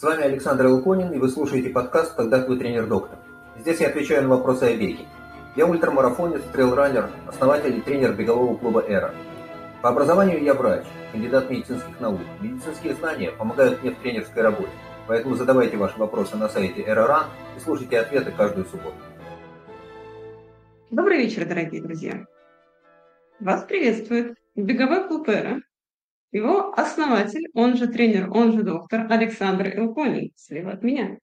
С вами Александр Луконин, и вы слушаете подкаст «Когда твой тренер-доктор». Здесь я отвечаю на вопросы о беге. Я ультрамарафонец, трейлранер, основатель и тренер бегового клуба «Эра». По образованию я врач, кандидат медицинских наук. Медицинские знания помогают мне в тренерской работе. Поэтому задавайте ваши вопросы на сайте «Эра.Ран» и слушайте ответы каждую субботу. Добрый вечер, дорогие друзья. Вас приветствует беговой клуб «Эра», его основатель, он же тренер, он же доктор Александр Илконин, слева от меня.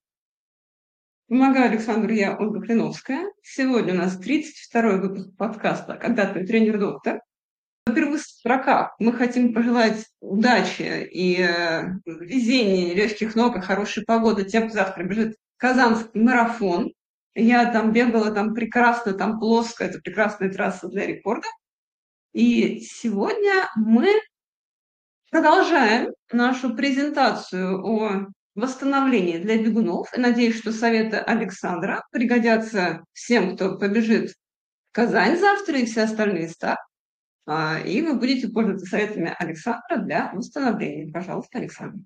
Помогаю Александру я, Ольга Клиновская. Сегодня у нас 32-й выпуск подкаста «Когда твой тренер-доктор». На первых строках мы хотим пожелать удачи и э, везения, легких ног и хорошей погоды тем, кто завтра бежит Казанский марафон. Я там бегала, там прекрасно, там плоско, это прекрасная трасса для рекорда. И сегодня мы Продолжаем нашу презентацию о восстановлении для бегунов. И надеюсь, что советы Александра пригодятся всем, кто побежит в Казань завтра и все остальные ста. А, и вы будете пользоваться советами Александра для восстановления. Пожалуйста, Александр.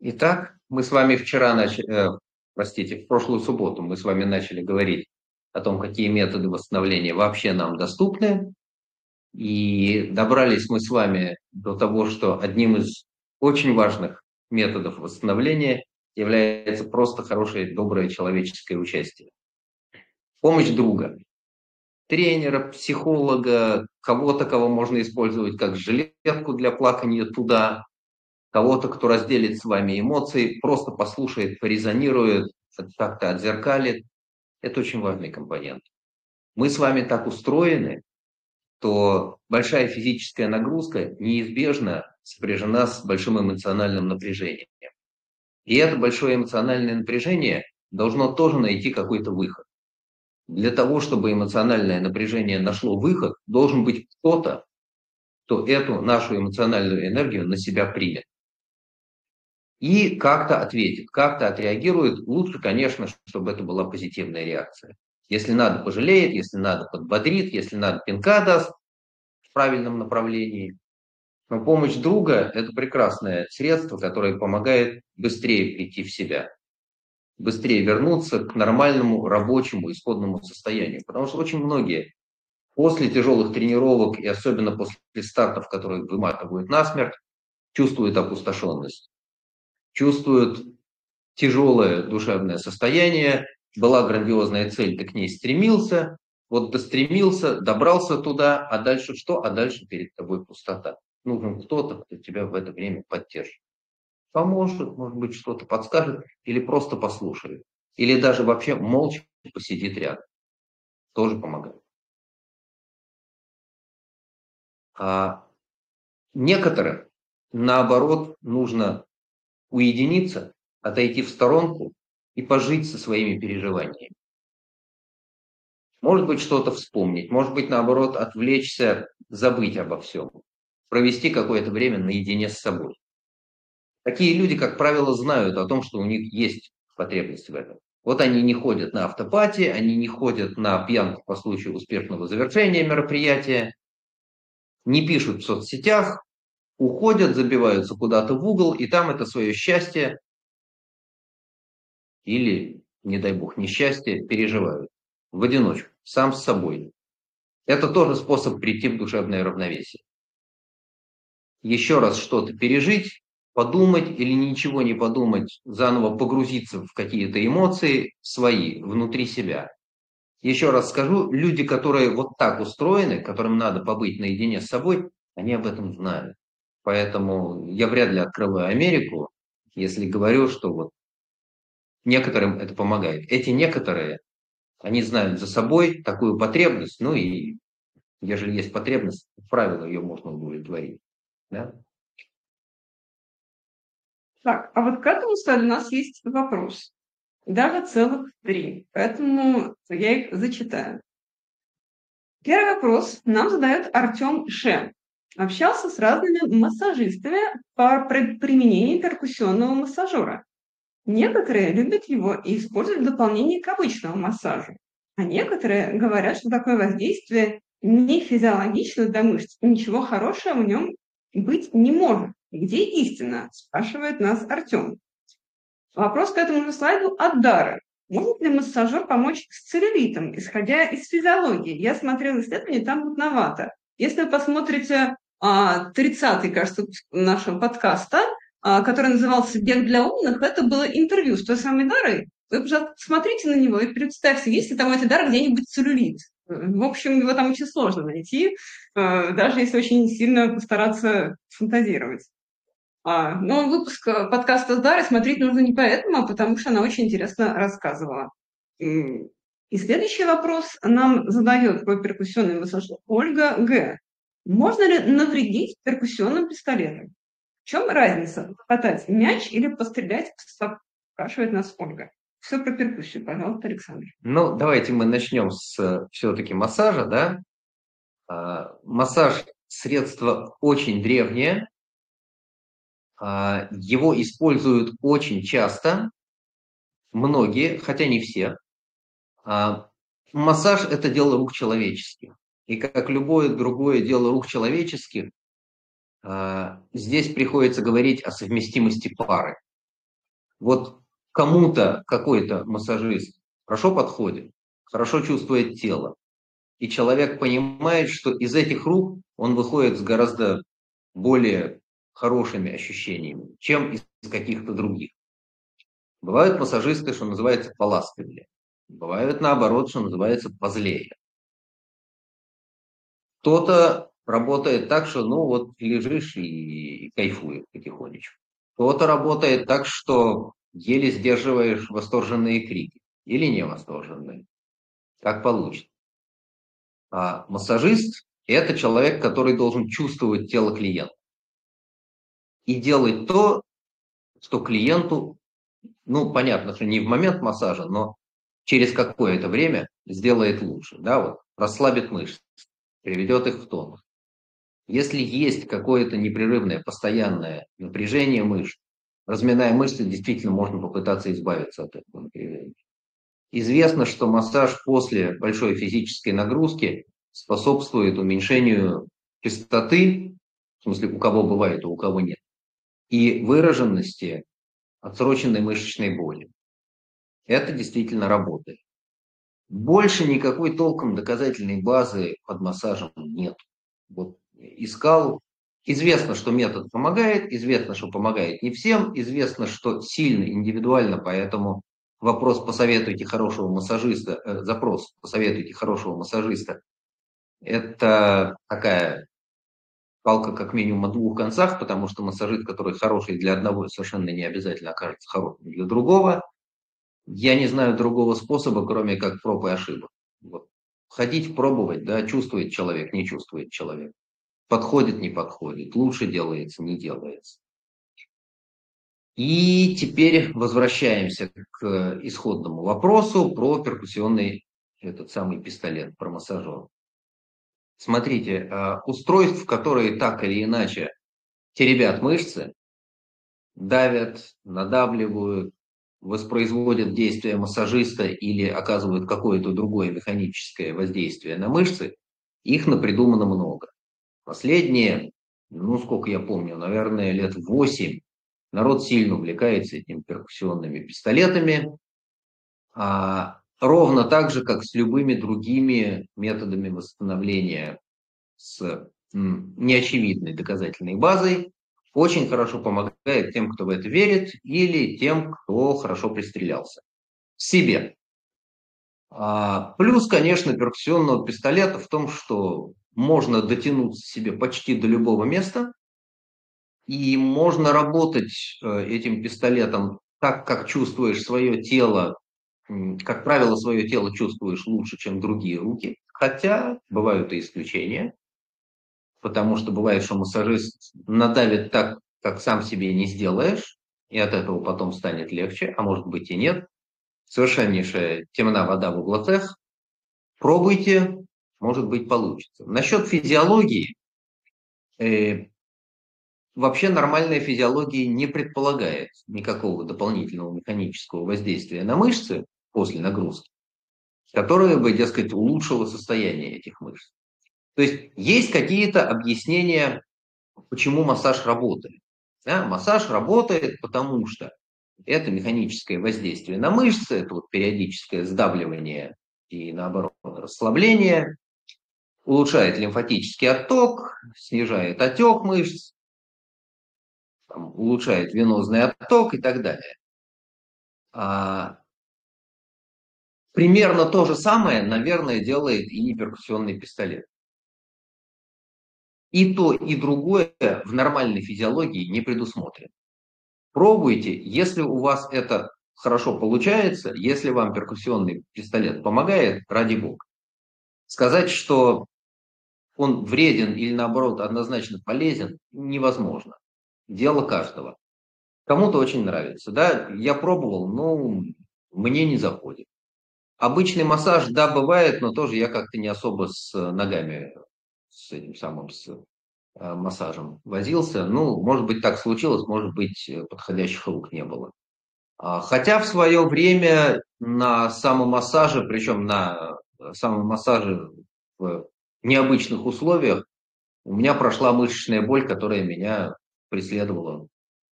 Итак, мы с вами вчера начали, э, простите, в прошлую субботу мы с вами начали говорить о том, какие методы восстановления вообще нам доступны. И добрались мы с вами до того, что одним из очень важных методов восстановления является просто хорошее, доброе человеческое участие. Помощь друга, тренера, психолога, кого-то, кого можно использовать как жилетку для плакания туда, кого-то, кто разделит с вами эмоции, просто послушает, порезонирует, как-то отзеркалит. Это очень важный компонент. Мы с вами так устроены, то большая физическая нагрузка неизбежно сопряжена с большим эмоциональным напряжением. И это большое эмоциональное напряжение должно тоже найти какой-то выход. Для того, чтобы эмоциональное напряжение нашло выход, должен быть кто-то, кто эту нашу эмоциональную энергию на себя примет. И как-то ответит, как-то отреагирует. Лучше, конечно, чтобы это была позитивная реакция. Если надо, пожалеет, если надо, подбодрит, если надо, пинка даст в правильном направлении. Но помощь друга – это прекрасное средство, которое помогает быстрее прийти в себя, быстрее вернуться к нормальному рабочему исходному состоянию. Потому что очень многие после тяжелых тренировок и особенно после стартов, которые выматывают насмерть, чувствуют опустошенность, чувствуют тяжелое душевное состояние, была грандиозная цель, ты к ней стремился, вот достремился, добрался туда, а дальше что? А дальше перед тобой пустота. Нужен кто-то, кто тебя в это время поддержит. Поможет, может быть, что-то подскажет, или просто послушает. Или даже вообще молча посидит рядом. Тоже помогает. А некоторым, наоборот, нужно уединиться, отойти в сторонку и пожить со своими переживаниями. Может быть, что-то вспомнить, может быть, наоборот, отвлечься, забыть обо всем, провести какое-то время наедине с собой. Такие люди, как правило, знают о том, что у них есть потребность в этом. Вот они не ходят на автопати, они не ходят на пьянку по случаю успешного завершения мероприятия, не пишут в соцсетях, уходят, забиваются куда-то в угол, и там это свое счастье или, не дай бог, несчастье переживают в одиночку, сам с собой. Это тоже способ прийти в душевное равновесие. Еще раз что-то пережить, подумать или ничего не подумать, заново погрузиться в какие-то эмоции свои, внутри себя. Еще раз скажу, люди, которые вот так устроены, которым надо побыть наедине с собой, они об этом знают. Поэтому я вряд ли открываю Америку, если говорю, что вот некоторым это помогает. Эти некоторые они знают за собой такую потребность, ну и ежели есть потребность, правило ее можно удовлетворить. Да? Так, а вот к этому, у нас есть вопрос. Даже целых три. Поэтому я их зачитаю. Первый вопрос нам задает Артем Ше. Общался с разными массажистами по применению перкуссионного массажера. Некоторые любят его и используют в дополнение к обычному массажу. А некоторые говорят, что такое воздействие не физиологично для мышц, ничего хорошего в нем быть не может. Где истина? Спрашивает нас Артем. Вопрос к этому же слайду от Дары. Может ли массажер помочь с целлюлитом, исходя из физиологии? Я смотрела исследование, там мутновато. Если вы посмотрите 30-й, кажется, нашего подкаста, а, который назывался «Бег для умных», это было интервью с той самой Дарой. Вы посмотрите на него и представьте, есть ли там у этой Дары где-нибудь целлюлит. В общем, его там очень сложно найти, а, даже если очень сильно постараться фантазировать. А, но выпуск подкаста с Дарой смотреть нужно не поэтому, а потому что она очень интересно рассказывала. И следующий вопрос нам задает про перкуссионный массаж Ольга Г. Можно ли навредить перкуссионным пистолетом? Чем разница? Покатать мяч или пострелять? Спрашивает нас Ольга. Все про перкуссию, пожалуйста, Александр. Ну, давайте мы начнем с все-таки массажа, да. А, массаж – средство очень древнее. А, его используют очень часто, многие, хотя не все. А, массаж – это дело рук человеческих. И как любое другое дело рук человеческих, здесь приходится говорить о совместимости пары. Вот кому-то какой-то массажист хорошо подходит, хорошо чувствует тело, и человек понимает, что из этих рук он выходит с гораздо более хорошими ощущениями, чем из каких-то других. Бывают массажисты, что называется, поласковее. Бывают наоборот, что называется, позлее. Кто-то работает так, что ну вот лежишь и кайфуешь потихонечку. Кто-то работает так, что еле сдерживаешь восторженные крики. Или не восторженные. Как получится. А массажист – это человек, который должен чувствовать тело клиента. И делать то, что клиенту, ну, понятно, что не в момент массажа, но через какое-то время сделает лучше. Да, вот расслабит мышцы, приведет их в тонус. Если есть какое-то непрерывное, постоянное напряжение мышц, разминая мышцы, действительно можно попытаться избавиться от этого напряжения. Известно, что массаж после большой физической нагрузки способствует уменьшению частоты, в смысле, у кого бывает, а у кого нет, и выраженности отсроченной мышечной боли. Это действительно работает. Больше никакой толком доказательной базы под массажем нет. Вот искал. Известно, что метод помогает, известно, что помогает не всем, известно, что сильно индивидуально, поэтому вопрос «посоветуйте хорошего массажиста», э, запрос «посоветуйте хорошего массажиста» – это такая палка как минимум о двух концах, потому что массажист, который хороший для одного, совершенно не обязательно окажется хорошим для другого. Я не знаю другого способа, кроме как проб и ошибок. Вот. Ходить, пробовать, да, чувствует человек, не чувствует человек. Подходит, не подходит, лучше делается, не делается. И теперь возвращаемся к исходному вопросу про перкуссионный этот самый пистолет, про массажер. Смотрите, а, устройств, которые так или иначе теребят мышцы, давят, надавливают, воспроизводят действия массажиста или оказывают какое-то другое механическое воздействие на мышцы, их напридумано много. Последние, ну сколько я помню, наверное, лет 8 народ сильно увлекается этими перкуссионными пистолетами, а ровно так же, как с любыми другими методами восстановления с неочевидной доказательной базой, очень хорошо помогает тем, кто в это верит, или тем, кто хорошо пристрелялся. Себе. А, плюс, конечно, перкуссионного пистолета в том, что можно дотянуться себе почти до любого места, и можно работать э, этим пистолетом так, как чувствуешь свое тело, как правило, свое тело чувствуешь лучше, чем другие руки, хотя бывают и исключения потому что бывает, что массажист надавит так, как сам себе не сделаешь, и от этого потом станет легче, а может быть и нет. Совершеннейшая темна вода в углоцех. Пробуйте, может быть получится. Насчет физиологии, э, вообще нормальная физиология не предполагает никакого дополнительного механического воздействия на мышцы после нагрузки, которое бы, дескать, улучшило состояние этих мышц. То есть есть какие-то объяснения, почему массаж работает. Да? Массаж работает, потому что Это механическое воздействие на мышцы, это вот периодическое сдавливание и, наоборот, расслабление, улучшает лимфатический отток, снижает отек мышц, там, улучшает венозный отток и так далее. А, примерно то же самое, наверное, делает и перкуссионный пистолет. И то, и другое в нормальной физиологии не предусмотрено. Пробуйте, если у вас это хорошо получается, если вам перкуссионный пистолет помогает, ради бога. Сказать, что он вреден или наоборот однозначно полезен, невозможно. Дело каждого. Кому-то очень нравится. Да, я пробовал, но мне не заходит. Обычный массаж, да, бывает, но тоже я как-то не особо с ногами, с этим самым, с Э, массажем возился. Ну, может быть, так случилось, может быть, подходящих рук не было. А, хотя в свое время на самомассаже, причем на э, самомассаже в необычных условиях, у меня прошла мышечная боль, которая меня преследовала.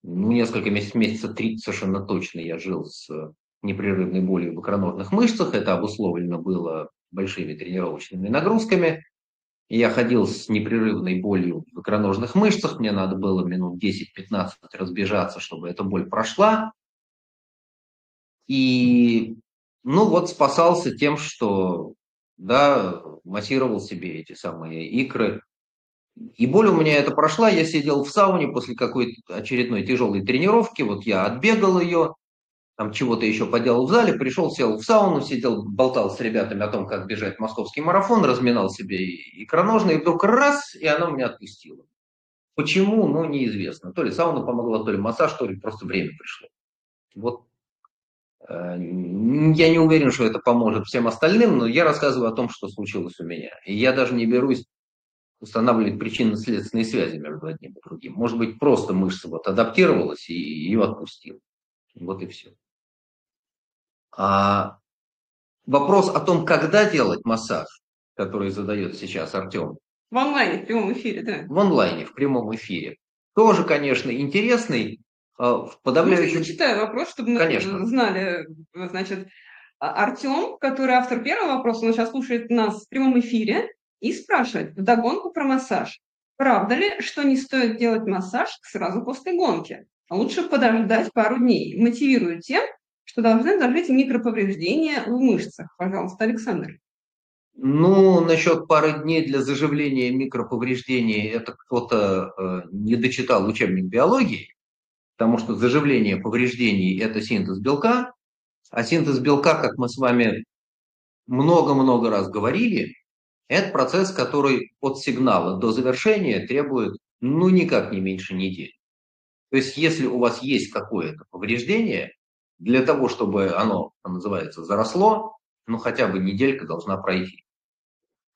Ну, несколько месяцев, месяца три совершенно точно я жил с непрерывной болью в икроножных мышцах. Это обусловлено было большими тренировочными нагрузками. Я ходил с непрерывной болью в икроножных мышцах, мне надо было минут 10-15 разбежаться, чтобы эта боль прошла. И, ну вот, спасался тем, что, да, массировал себе эти самые икры. И боль у меня это прошла, я сидел в сауне после какой-то очередной тяжелой тренировки, вот я отбегал ее, там чего-то еще поделал в зале, пришел, сел в сауну, сидел, болтал с ребятами о том, как бежать московский марафон, разминал себе икроножные, и вдруг раз, и она меня отпустила. Почему, ну, неизвестно. То ли сауна помогла, то ли массаж, то ли просто время пришло. Вот я не уверен, что это поможет всем остальным, но я рассказываю о том, что случилось у меня. И я даже не берусь устанавливать причинно-следственные связи между одним и другим. Может быть, просто мышца вот адаптировалась и ее отпустила. Вот и все. А вопрос о том, когда делать массаж, который задает сейчас Артем. В онлайне, в прямом эфире, да. В онлайне, в прямом эфире. Тоже, конечно, интересный. А, в подавляющем... Я зачитаю вопрос, чтобы мы конечно. знали. Значит, а, Артем, который автор первого вопроса, он сейчас слушает нас в прямом эфире и спрашивает вдогонку про массаж. Правда ли, что не стоит делать массаж сразу после гонки? А лучше подождать пару дней. Мотивирую тем, что должны зажить микроповреждения в мышцах. Пожалуйста, Александр. Ну, насчет пары дней для заживления микроповреждений, это кто-то э, не дочитал учебник биологии, потому что заживление повреждений – это синтез белка, а синтез белка, как мы с вами много-много раз говорили, это процесс, который от сигнала до завершения требует, ну, никак не меньше недели. То есть, если у вас есть какое-то повреждение, для того, чтобы оно, называется, заросло, ну хотя бы неделька должна пройти.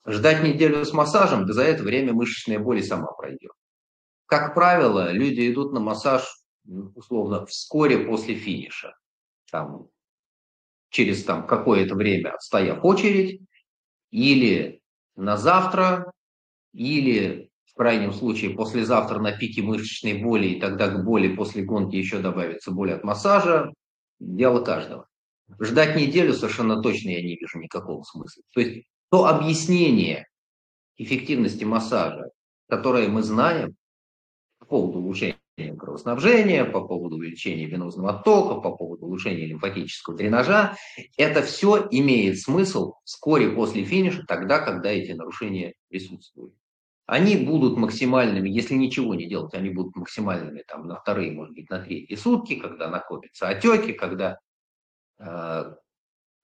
Ждать неделю с массажем, да за это время мышечная боль и сама пройдет. Как правило, люди идут на массаж условно вскоре после финиша. Там, через там, какое-то время отстояв очередь, или на завтра, или в крайнем случае послезавтра на пике мышечной боли, и тогда к боли после гонки еще добавится боль от массажа, дело каждого. Ждать неделю совершенно точно я не вижу никакого смысла. То есть то объяснение эффективности массажа, которое мы знаем по поводу улучшения кровоснабжения, по поводу увеличения венозного оттока, по поводу улучшения лимфатического дренажа, это все имеет смысл вскоре после финиша, тогда, когда эти нарушения присутствуют. Они будут максимальными, если ничего не делать, они будут максимальными там, на вторые, может быть, на третьи сутки, когда накопятся отеки, когда э,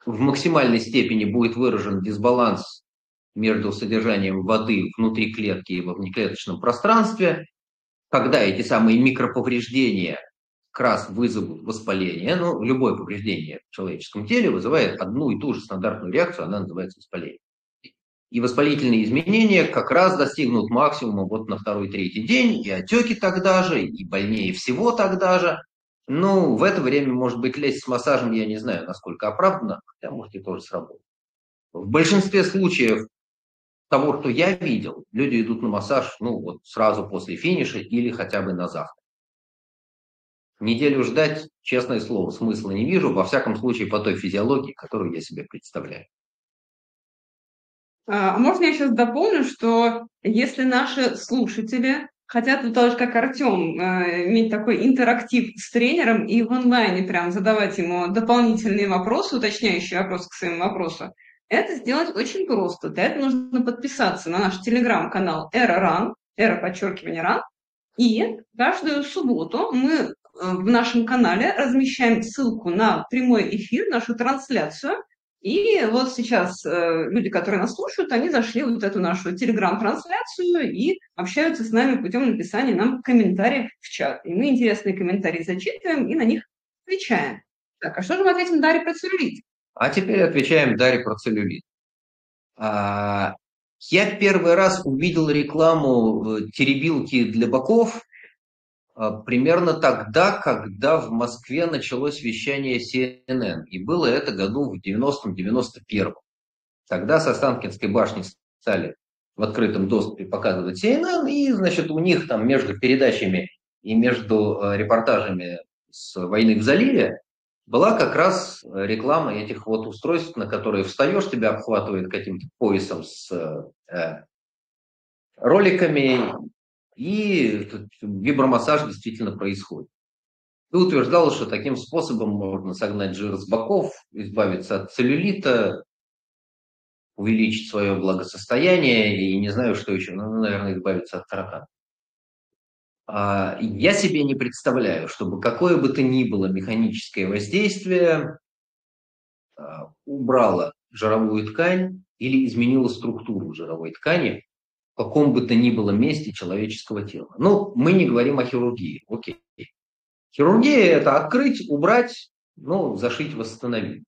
в максимальной степени будет выражен дисбаланс между содержанием воды внутри клетки и во внеклеточном пространстве, когда эти самые микроповреждения как раз вызовут воспаление. Ну, любое повреждение в человеческом теле вызывает одну и ту же стандартную реакцию, она называется воспаление. И воспалительные изменения как раз достигнут максимума вот на второй-третий день, и отеки тогда же, и больнее всего тогда же. Ну, в это время, может быть, лезть с массажем, я не знаю, насколько оправданно, хотя, может, и тоже сработает. В большинстве случаев того, что я видел, люди идут на массаж, ну, вот сразу после финиша или хотя бы на завтра. Неделю ждать, честное слово, смысла не вижу, во всяком случае, по той физиологии, которую я себе представляю. А можно я сейчас дополню, что если наши слушатели хотят вот тоже как Артем э, иметь такой интерактив с тренером и в онлайне прям задавать ему дополнительные вопросы, уточняющие вопросы к своему вопросу, это сделать очень просто. Для этого нужно подписаться на наш телеграм-канал Эра Ран, Эра подчеркивание Ран, и каждую субботу мы э, в нашем канале размещаем ссылку на прямой эфир, нашу трансляцию. И вот сейчас э, люди, которые нас слушают, они зашли в вот эту нашу телеграм-трансляцию и общаются с нами путем написания нам комментариев в чат. И мы интересные комментарии зачитываем и на них отвечаем. Так, а что же мы ответим Дарье про целлюлит? А теперь отвечаем Дарье про целлюлит. А, я первый раз увидел рекламу теребилки для боков а, примерно тогда, когда в Москве началось вещание CNN. И было это году в 90-91. Тогда с Останкинской башни стали в открытом доступе показывать CNN, и, значит, у них там между передачами и между э, репортажами с войны в заливе была как раз реклама этих вот устройств, на которые встаешь, тебя обхватывает каким-то поясом с э, роликами, и вибромассаж действительно происходит. Ты утверждал, что таким способом можно согнать жир с боков, избавиться от целлюлита, увеличить свое благосостояние и не знаю, что еще, ну, наверное, избавиться от таракана. А, я себе не представляю, чтобы какое бы то ни было механическое воздействие а, убрало жировую ткань или изменило структуру жировой ткани в каком бы то ни было месте человеческого тела. Ну, мы не говорим о хирургии, окей. Хирургия – это открыть, убрать, ну, зашить, восстановить.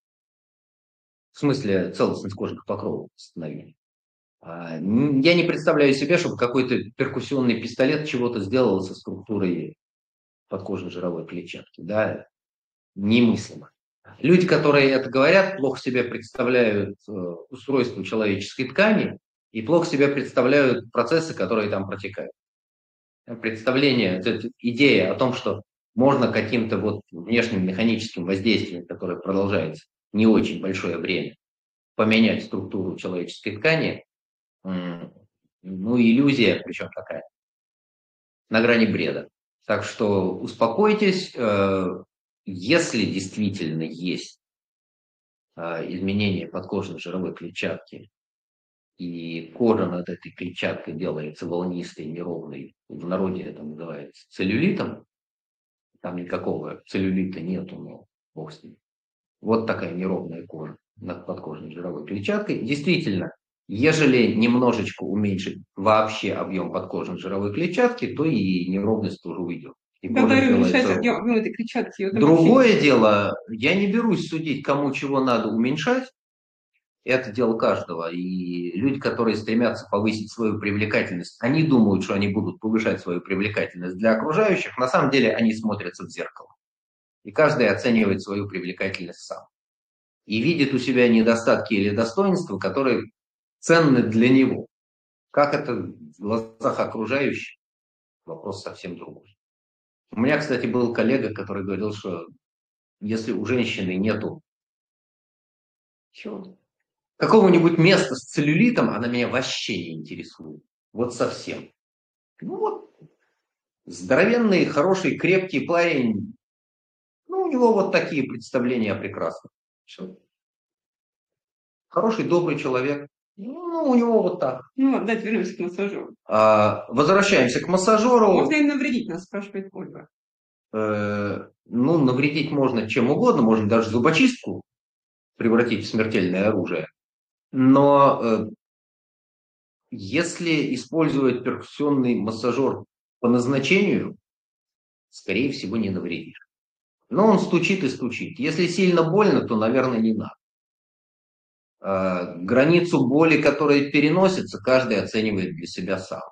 В смысле целостность кожных покровов восстановить. А, я не представляю себе, чтобы какой-то перкуссионный пистолет чего-то сделал со структурой подкожной жировой клетчатки. Да? Немыслимо. Люди, которые это говорят, плохо себе представляют э, устройство человеческой ткани и плохо себе представляют процессы, которые там протекают. Представление, идея о том, что можно каким-то вот внешним механическим воздействием, которое продолжается не очень большое время, поменять структуру человеческой ткани, ну, иллюзия, причем такая, на грани бреда. Так что успокойтесь, э, если действительно есть э, изменение подкожной жировой клетчатки, и кожа над этой клетчаткой делается волнистой, неровной, в народе это называется целлюлитом, там никакого целлюлита нету, но бог с ним. Вот такая неровная кожа над подкожной жировой клетчаткой. Действительно, Ежели немножечко уменьшить вообще объем подкожной жировой клетчатки, то и неровность тоже уйдет. И Когда уменьшать объем этой клетчатки. Другое вообще... дело, я не берусь судить, кому чего надо уменьшать. Это дело каждого. И люди, которые стремятся повысить свою привлекательность, они думают, что они будут повышать свою привлекательность для окружающих. На самом деле они смотрятся в зеркало. И каждый оценивает свою привлекательность сам. И видит у себя недостатки или достоинства, которые ценны для него. Как это в глазах окружающих? Вопрос совсем другой. У меня, кстати, был коллега, который говорил, что если у женщины нету какого-нибудь места с целлюлитом, она меня вообще не интересует. Вот совсем. Ну вот, здоровенный, хороший, крепкий парень. Ну, у него вот такие представления о прекрасном. Хороший, добрый человек. Ну, у него вот так. Ну, давайте вернемся к массажеру. А, возвращаемся к массажеру. Можно им навредить, нас спрашивает Ольга. Э, ну, навредить можно чем угодно, можно даже зубочистку превратить в смертельное оружие. Но э, если использовать перкуссионный массажер по назначению, скорее всего, не навредишь. Но он стучит и стучит. Если сильно больно, то, наверное, не надо. Э, границу боли, которая переносится, каждый оценивает для себя сам.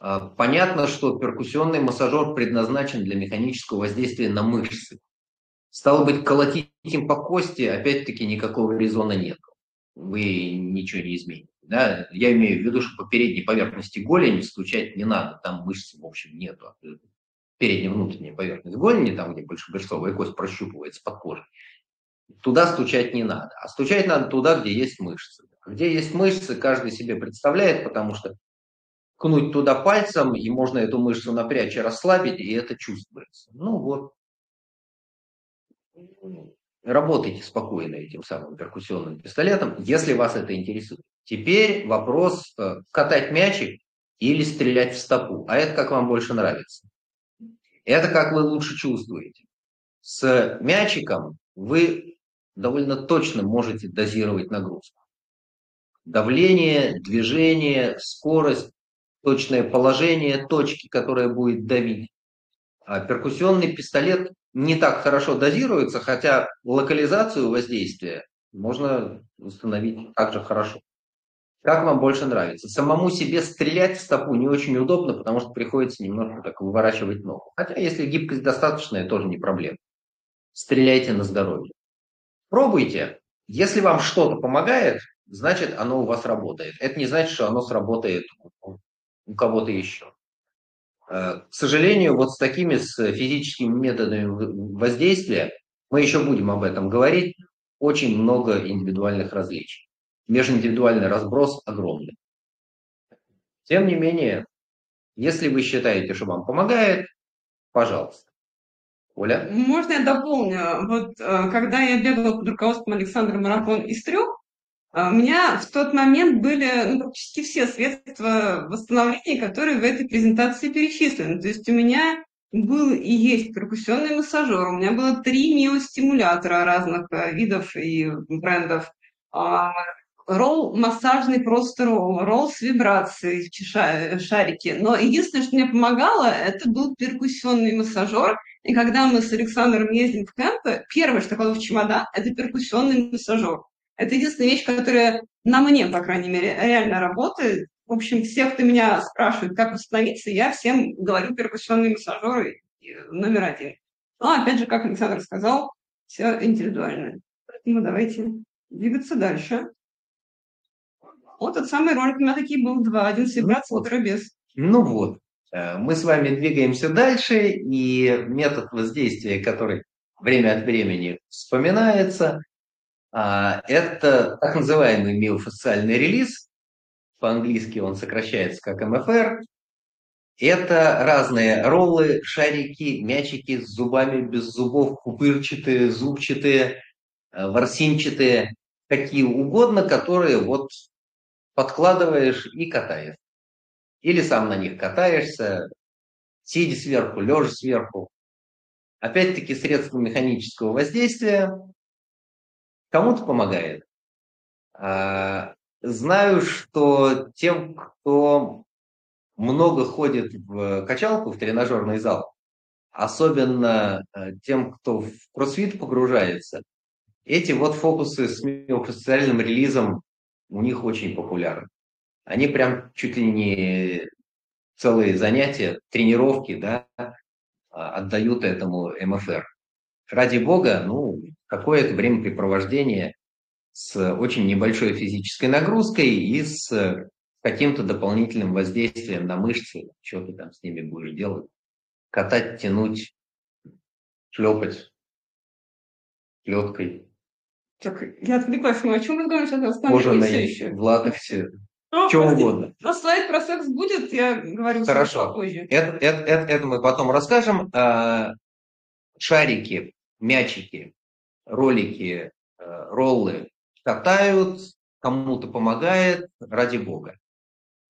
Э, понятно, что перкуссионный массажер предназначен для механического воздействия на мышцы. Стало быть, колотить им по кости, опять-таки, никакого резона нет. Вы ничего не измените. Да? Я имею в виду, что по передней поверхности голени стучать не надо, там мышц, в общем, нету. передняя внутренняя поверхность голени, там, где большебрюшковая кость прощупывается под кожей, туда стучать не надо. А стучать надо туда, где есть мышцы. Где есть мышцы, каждый себе представляет, потому что кнуть туда пальцем, и можно эту мышцу напрячь и расслабить, и это чувствуется. Ну вот, работайте спокойно этим самым перкуссионным пистолетом, если вас это интересует. Теперь вопрос, э, катать мячик или стрелять в стопу. А это как вам больше нравится. Это как вы лучше чувствуете. С мячиком вы довольно точно можете дозировать нагрузку. Давление, движение, скорость, точное положение точки, которая будет давить. А перкуссионный пистолет не так хорошо дозируется, хотя локализацию воздействия можно установить также хорошо. Как вам больше нравится? Самому себе стрелять в стопу не очень удобно, потому что приходится немножко так выворачивать ногу. Хотя если гибкость достаточная, тоже не проблема. Стреляйте на здоровье. Пробуйте. Если вам что-то помогает, значит оно у вас работает. Это не значит, что оно сработает у кого-то еще. Э, к сожалению, вот с такими с физическими методами воздействия, мы еще будем об этом говорить, очень много индивидуальных различий межиндивидуальный разброс огромный. Тем не менее, если вы считаете, что вам помогает, пожалуйста. Оля? Можно я дополню? Вот э, когда я бегала под руководством Александра Марафон из трех, э, у меня в тот момент были ну, практически все средства восстановления, которые в этой презентации перечислены. То есть у меня был и есть перкуссионный массажер, у меня было три миостимулятора разных э, видов и брендов, а, ролл массажный просто ролл, ролл с вибрацией в шарике. Но единственное, что мне помогало, это был перкуссионный массажер. И когда мы с Александром ездим в кемпы, первое, что кладу в чемодан, это перкуссионный массажер. Это единственная вещь, которая на мне, по крайней мере, реально работает. В общем, все, кто меня спрашивает, как восстановиться, я всем говорю перкуссионный массажер номер один. Но, опять же, как Александр сказал, все индивидуально. Поэтому давайте двигаться дальше. Вот тот самый ролик, у меня такие был два. Один с вибрацией, второй без. Ну вот, э, мы с вами двигаемся дальше, и метод воздействия, который время от времени вспоминается, а, это так называемый миофасциальный релиз. По-английски он сокращается как МФР. Это разные роллы, шарики, мячики с зубами, без зубов, пупырчатые, зубчатые, э, ворсинчатые, какие угодно, которые вот подкладываешь и катаешь. Или сам на них катаешься, сидя сверху, лежа сверху. Опять-таки средство механического воздействия кому-то помогает. А, знаю, что тем, кто много ходит в качалку, в тренажерный зал, особенно э, тем, кто в кроссфит погружается, эти вот фокусы с миофасциальным релизом у них очень популярны. Они прям чуть ли не целые занятия, тренировки, да, а, отдают этому МФР. Ради бога, ну, какое-то времяпрепровождение с очень небольшой физической нагрузкой и с каким-то дополнительным воздействием на мышцы, что ты там с ними будешь делать, катать, тянуть, шлепать плеткой. Так, я отвлеклась, мы о чем разговариваем сейчас? Кожаные, еще. в латексе, ну, что угодно. Но слайд про секс будет, я говорю Хорошо. позже. Это, это, это, это мы потом расскажем. А, шарики, мячики, ролики, э, роллы катают, кому-то помогает, ради бога.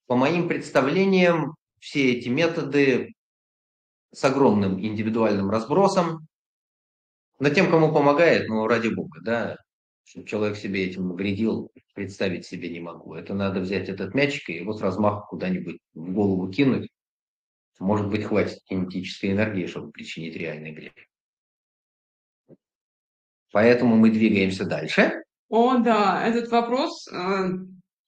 По моим представлениям, все эти методы с огромным индивидуальным разбросом, но тем, кому помогает, ну, ради бога, да, чтобы человек себе этим навредил, представить себе не могу. Это надо взять этот мячик и его с размаха куда-нибудь в голову кинуть. Может быть, хватит кинетической энергии, чтобы причинить реальный грех. Поэтому мы двигаемся дальше. О, да, этот вопрос э,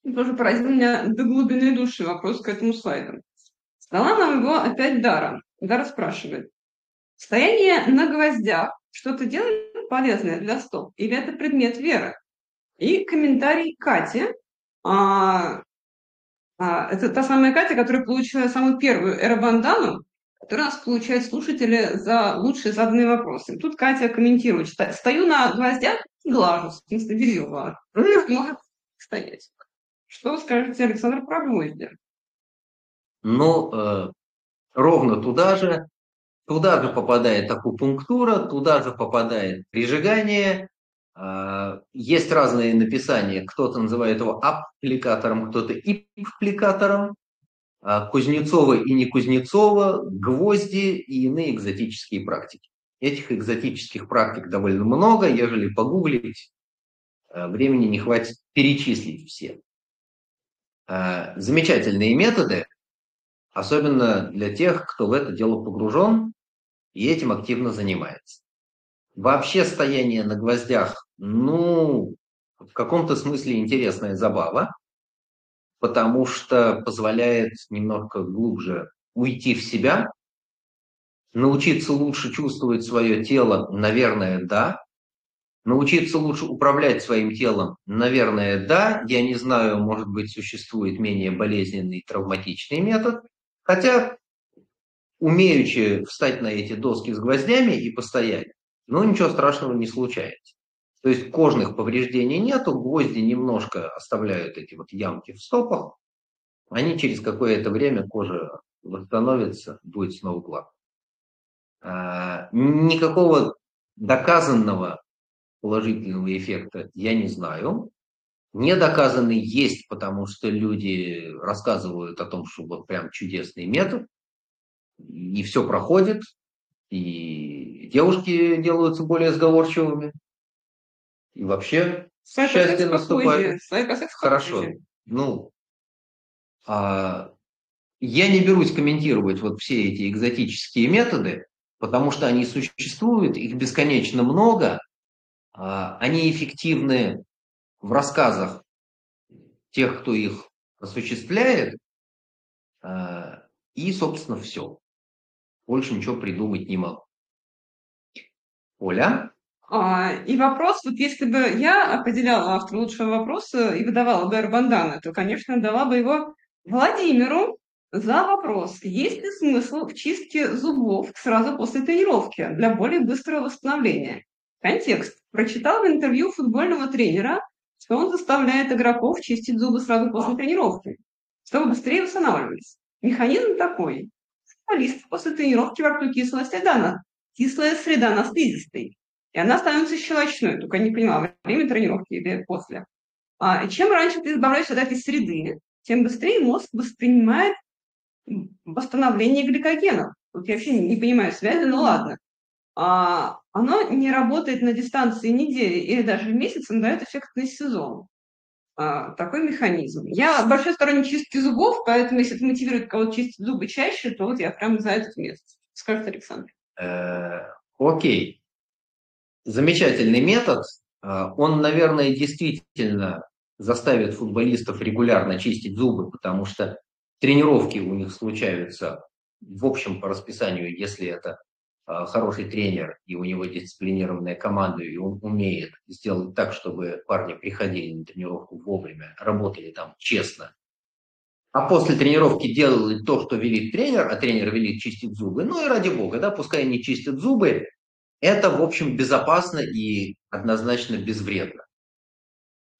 тоже поразил меня до глубины души, вопрос к этому слайду. Стала нам его опять Дара. Дара спрашивает. Стояние на гвоздях что-то делает полезное для стоп? Или это предмет веры? И комментарий Кати. А, а, это та самая Катя, которая получила самую первую эробандану. который у нас получают слушатели за лучшие заданные вопросы. Тут Катя комментирует, что стою на гвоздях и глажу, в смысле. Может стоять. Что скажете, Александр, про гвозди? Ну, э, ровно туда же. Туда же попадает акупунктура, туда же попадает прижигание. Э, есть разные написания. Кто-то называет его аппликатором, кто-то иппликатором. Э, Кузнецова и не Кузнецова, гвозди и иные экзотические практики. Этих экзотических практик довольно много, ежели погуглить, э, времени не хватит перечислить все. Замечательные методы, особенно для тех, кто в это дело погружен и этим активно занимается. Вообще стояние на гвоздях, ну, в каком-то смысле интересная забава, потому что позволяет немного глубже уйти в себя, научиться лучше чувствовать свое тело, наверное, да, Научиться лучше управлять своим телом, наверное, да. Я не знаю, может быть, существует менее болезненный травматичный метод. Хотя, умеючи встать на эти доски с гвоздями и постоять, ну, ничего страшного не случается. То есть кожных повреждений нету, гвозди немножко оставляют эти вот ямки в стопах. Они через какое-то время кожа восстановится, будет снова гладко. А, никакого доказанного положительного эффекта я не знаю. Недоказанный есть, потому что люди рассказывают о том, что вот прям чудесный метод, и все проходит, и девушки делаются более сговорчивыми, и вообще Сайт счастье наступает. Хорошо. Ну, а, я не берусь комментировать вот все эти экзотические методы, потому что они существуют, их бесконечно много, а, они эффективны в рассказах тех, кто их осуществляет, а, и, собственно, все. Больше ничего придумать не могу. Оля? А, и вопрос, вот если бы я определяла автора лучшего вопроса и выдавала бы Арбандана, то, конечно, дала бы его Владимиру за вопрос, есть ли смысл в чистке зубов сразу после тренировки для более быстрого восстановления? Контекст. Прочитал в интервью футбольного тренера, что он заставляет игроков чистить зубы сразу после тренировки, чтобы быстрее восстанавливались. Механизм такой. Футболист после тренировки во рту кислая среда, кислая среда на слизистой. И она становится щелочной, только не поняла, во время тренировки или после. А чем раньше ты избавляешься от этой среды, тем быстрее мозг воспринимает восстановление гликогена. Вот я вообще не понимаю связи, но ладно. А, оно не работает на дистанции недели или даже месяца, но дает эффектный сезон. А, такой механизм. Я большой сторонник чистки зубов, поэтому если это мотивирует кого-то чистить зубы чаще, то вот я прям за этот метод. Скажет Александр. Э, окей. Замечательный метод. А, он, наверное, действительно заставит футболистов регулярно чистить зубы, потому что тренировки у них случаются в общем по расписанию, если это хороший тренер, и у него дисциплинированная команда, и он умеет сделать так, чтобы парни приходили на тренировку вовремя, работали там честно. А после тренировки делали то, что велит тренер, а тренер велит чистить зубы. Ну и ради бога, да, пускай они чистят зубы. Это, в общем, безопасно и однозначно безвредно.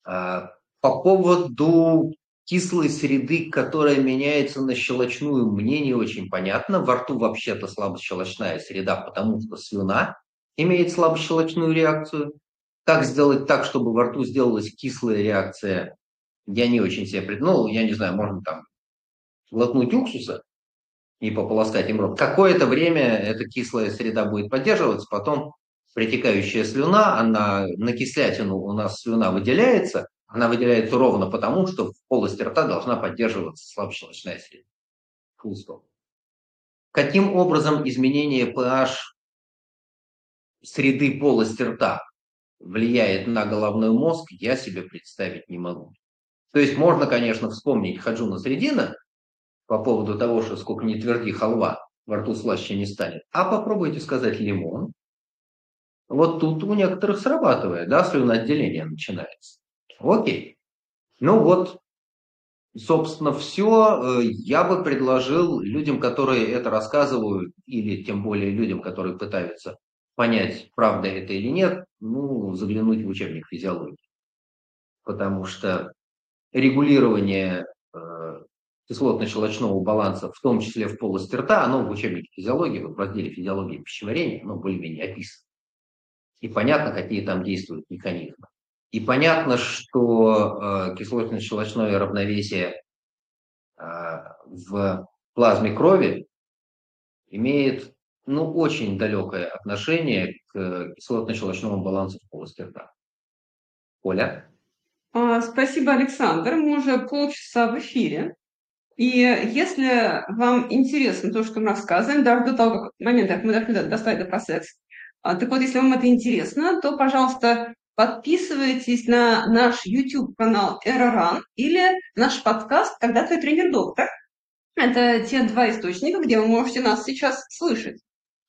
А, по поводу кислой среды, которая меняется на щелочную, мне не очень понятно. Во рту вообще-то слабощелочная среда, потому что слюна имеет слабощелочную реакцию. Как сделать так, чтобы во рту сделалась кислая реакция, я не очень себе придумал. Ну, я не знаю, можно там глотнуть уксуса и пополоскать им рот. Какое-то время эта кислая среда будет поддерживаться, потом притекающая слюна, она на кислятину у нас слюна выделяется, она выделяется ровно потому, что в полости рта должна поддерживаться слабощелочная среда. Full. Каким образом изменение pH среды полости рта влияет на головной мозг, я себе представить не могу. То есть можно, конечно, вспомнить Хаджуна Средина по поводу того, что сколько не тверди халва, во рту слаще не станет. А попробуйте сказать лимон. Вот тут у некоторых срабатывает, да, слюноотделение начинается. Окей. Ну вот, собственно, все. Э, я бы предложил людям, которые это рассказывают, или тем более людям, которые пытаются понять, правда это или нет, ну, заглянуть в учебник физиологии. Потому что регулирование э, кислотно-щелочного баланса, в том числе в полости рта, оно в учебнике физиологии, в разделе физиологии пищеварения, оно более-менее описано. И понятно, какие там действуют механизмы. И понятно, что э, кислотно-щелочное равновесие э, в плазме крови имеет ну, очень далекое отношение к кислотно-щелочному балансу в полости рта. Оля? А, спасибо, Александр. Мы уже полчаса в эфире. И если вам интересно то, что мы рассказываем, даже до того как, момента, как мы дошли до, слайда про секс, а, так вот, если вам это интересно, то, пожалуйста, подписывайтесь на наш YouTube-канал Эроран или наш подкаст «Когда твой тренер-доктор». Это те два источника, где вы можете нас сейчас слышать.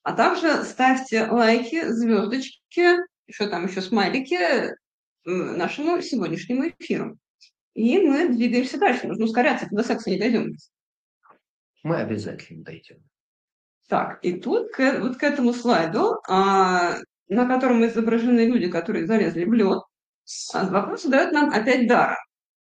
А также ставьте лайки, звездочки, что там еще, смайлики нашему сегодняшнему эфиру. И мы двигаемся дальше. Нужно ускоряться, до секса не дойдем. Мы обязательно дойдем. Так, и тут к, вот к этому слайду, а, на котором изображены люди, которые залезли в лед, а, вопрос задает нам опять Дара.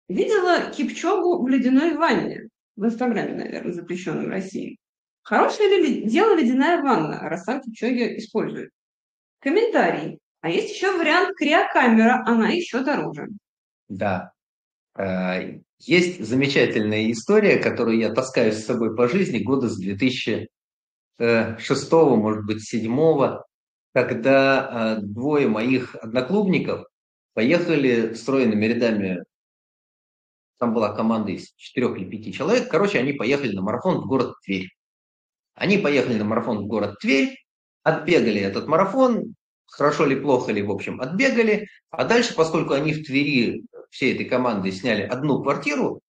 Видела Кипчогу в ледяной ванне? В Инстаграме, наверное, запрещенном в России. Хорошее ли дело ледяная ванна, раз сам Кипчоги использует? Комментарий. А есть еще вариант криокамера, она еще дороже. Да, Э, есть замечательная история, которую я таскаю с собой по жизни года с 2006, может быть, 2007, когда э, двое моих одноклубников поехали стройными рядами, там была команда из четырех или пяти человек, короче, они поехали на марафон в город Тверь. Они поехали на марафон в город Тверь, отбегали этот марафон, хорошо ли, плохо ли, в общем, отбегали, а дальше, поскольку они в Твери всей этой командой сняли одну квартиру,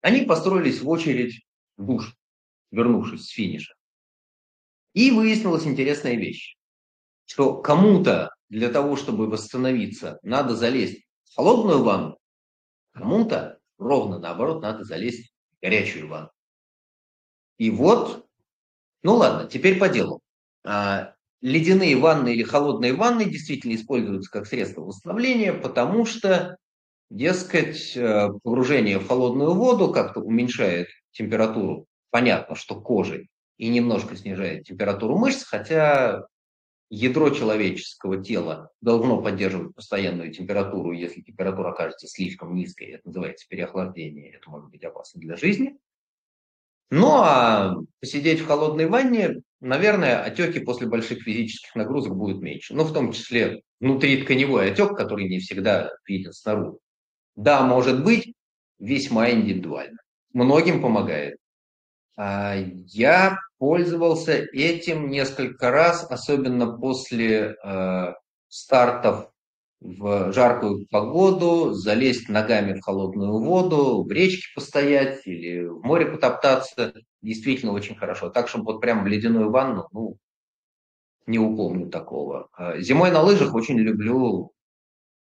они построились в очередь в душ, вернувшись с финиша. И выяснилась интересная вещь, что кому-то для того, чтобы восстановиться, надо залезть в холодную ванну, кому-то ровно наоборот надо залезть в горячую ванну. И вот, ну ладно, теперь по делу. А, ледяные ванны или холодные ванны действительно используются как средство восстановления, потому что Дескать, э, погружение в холодную воду как-то уменьшает температуру, понятно, что кожи, и немножко снижает температуру мышц, хотя ядро человеческого тела должно поддерживать постоянную температуру, если температура окажется слишком низкой, это называется переохлаждение, это может быть опасно для жизни. Ну а посидеть в холодной ванне, наверное, отеки после больших физических нагрузок будут меньше. Но в том числе внутри тканевой отек, который не всегда виден снаружи. Да, может быть, весьма индивидуально. Многим помогает. А, я пользовался этим несколько раз, особенно после э, стартов в жаркую погоду, залезть ногами в холодную воду, в речке постоять или в море потоптаться. Действительно очень хорошо. Так, чтобы вот прям в ледяную ванну, ну, не упомню такого. А, зимой на лыжах очень люблю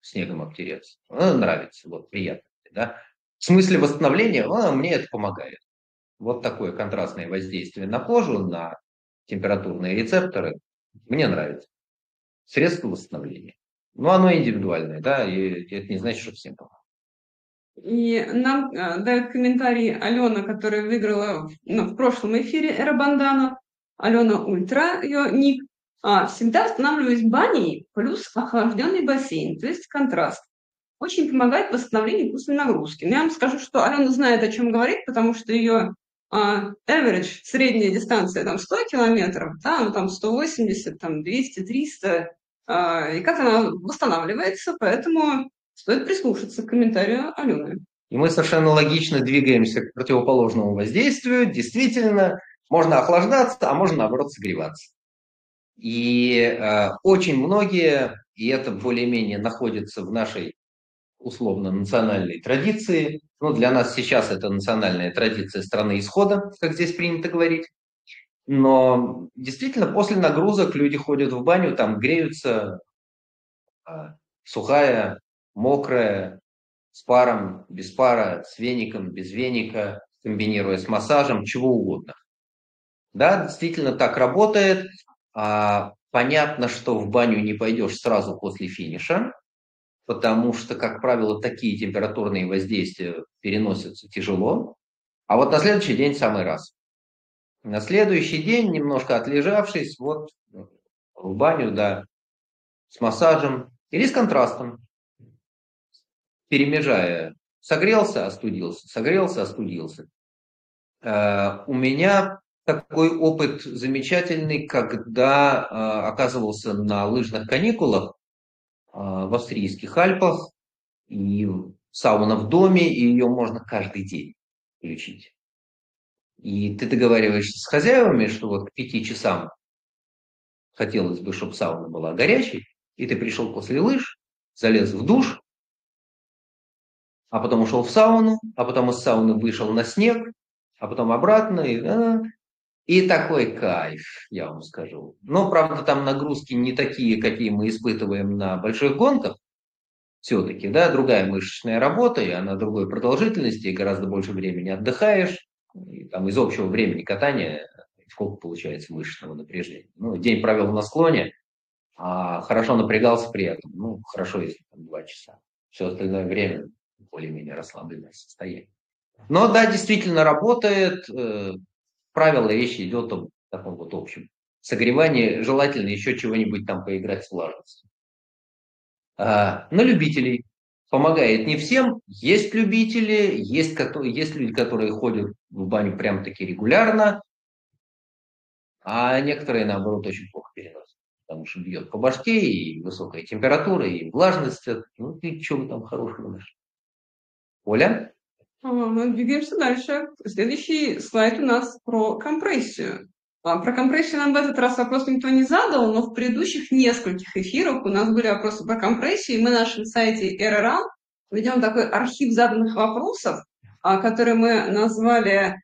снегом обтереться. Ну, нравится, вот, приятно. Да? В смысле восстановления ну, мне это помогает. Вот такое контрастное воздействие на кожу, на температурные рецепторы. Мне нравится. Средство восстановления. Но оно индивидуальное, да, и это не значит, что всем помогает. И нам э, дает комментарий Алена, которая выиграла в, ну, в прошлом эфире Эра Алена Ультра, ее ник. А, всегда останавливаюсь баней плюс охлажденный бассейн, то есть контраст. Очень помогает в восстановлении после нагрузки. Но я вам скажу, что Алена знает, о чем говорит, потому что ее average, средняя дистанция, там 100 километров, да, ну, там 180, там 200, 300, а, и как она восстанавливается, поэтому стоит прислушаться к комментарию Алены. И мы совершенно логично двигаемся к противоположному воздействию. Действительно, можно охлаждаться, а можно, наоборот, согреваться. И э, очень многие, и это более-менее находится в нашей условно национальной традиции, ну, для нас сейчас это национальная традиция страны исхода, как здесь принято говорить, но действительно после нагрузок люди ходят в баню, там греются, э, сухая, мокрая, с паром, без пара, с веником, без веника, комбинируя с массажем, чего угодно. Да, действительно так работает. А, понятно, что в баню не пойдешь сразу после финиша, потому что, как правило, такие температурные воздействия переносятся тяжело. А вот на следующий день самый раз. На следующий день, немножко отлежавшись, вот в баню, да, с массажем или с контрастом, перемежая. Согрелся, остудился, согрелся, остудился. Э, у меня такой опыт замечательный, когда э, оказывался на лыжных каникулах в австрийских Альпах, и сауна в доме, и ее можно каждый день включить. И ты договариваешься с хозяевами, что вот к пяти часам хотелось бы, чтобы сауна была горячей, и ты пришел после лыж, залез в душ, а потом ушел в сауну, а потом из сауны вышел на снег, а потом обратно, и, а, и такой кайф, я вам скажу. Но, правда, там нагрузки не такие, какие мы испытываем на больших гонках, все-таки, да, другая мышечная работа, и она другой продолжительности, и гораздо больше времени отдыхаешь, и там из общего времени катания сколько получается мышечного напряжения. Ну, день провел на склоне, а хорошо напрягался при этом. Ну, хорошо, если там два часа. Все остальное время более-менее расслабленное состояние. Но да, действительно работает. Правило речи идет о таком вот общем. Согревание желательно еще чего-нибудь там поиграть с влажностью. А, на любителей помогает не всем. Есть любители, есть, есть люди, которые ходят в баню прям таки регулярно, а некоторые, наоборот, очень плохо переносят потому что бьет по башке, и высокая температура, и влажность. Ну, ты вы там хорошего нашли? Оля? А, мы двигаемся дальше. Следующий слайд у нас про компрессию. А, про компрессию нам в этот раз вопрос никто не задал, но в предыдущих нескольких эфирах у нас были вопросы про компрессию, и мы на нашем сайте RRAN ведем такой архив заданных вопросов, а, который мы назвали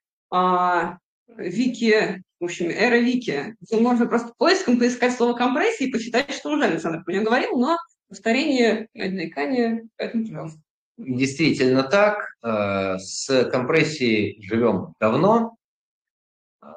Вики в общем, эра Вики, можно просто поиском поискать слово компрессия и посчитать, что уже Александр про нее говорил, но повторение отвлекания, поэтому пожалуйста. Действительно так. Э, с компрессией живем давно. Э,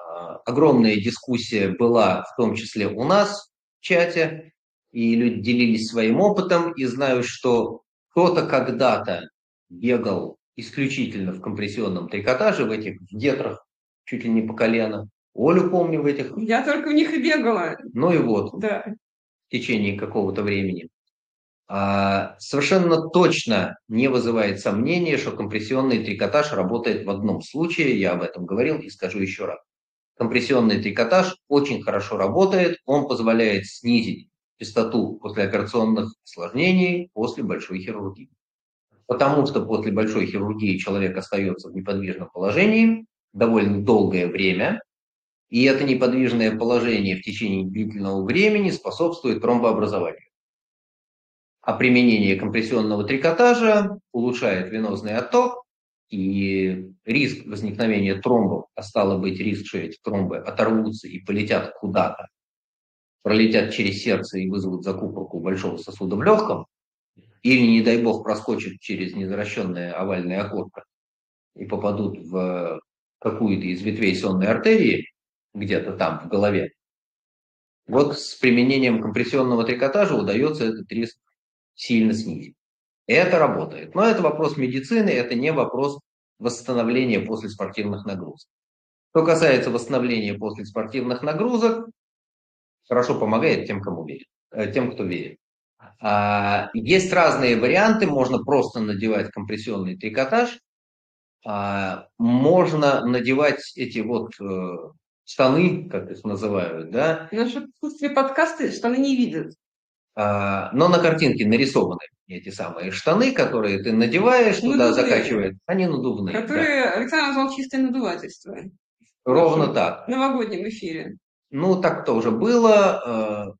огромная дискуссия была в том числе у нас в чате, и люди делились своим опытом, и знаю, что кто-то когда-то бегал исключительно в компрессионном трикотаже, в этих гетрах, чуть ли не по колено. Олю помню в этих. Я только в них и бегала. Ну и вот. Да. В течение какого-то времени. А, совершенно точно не вызывает сомнения, что компрессионный трикотаж работает в одном случае. Я об этом говорил и скажу еще раз. Компрессионный трикотаж очень хорошо работает. Он позволяет снизить частоту послеоперационных осложнений после большой хирургии. Потому что после большой хирургии человек остается в неподвижном положении довольно долгое время, и это неподвижное положение в течение длительного времени способствует тромбообразованию. А применение компрессионного трикотажа улучшает венозный отток, и риск возникновения тромбов, а стало быть риск, что эти тромбы оторвутся и полетят куда-то, пролетят через сердце и вызовут закупорку большого сосуда в легком, или, не дай бог, проскочат через незаращенное овальное окошко и попадут в какую-то из ветвей сонной артерии, где-то там в голове. Вот с применением компрессионного трикотажа удается этот риск сильно снизить. Это работает. Но это вопрос медицины, это не вопрос восстановления после спортивных нагрузок. Что касается восстановления после спортивных нагрузок, хорошо помогает тем, кому верит, э, тем, кто верит. А, есть разные варианты. Можно просто надевать компрессионный трикотаж. А, можно надевать эти вот э, штаны, как их называют, да. Наши отсутствие подкасты штаны не видят. А, но на картинке нарисованы эти самые штаны, которые ты надеваешь, надувные. туда закачивает. Они надувные. Которые да. Александр назвал чистое надувательство. Ровно так. В новогоднем эфире. Ну, так тоже было. А,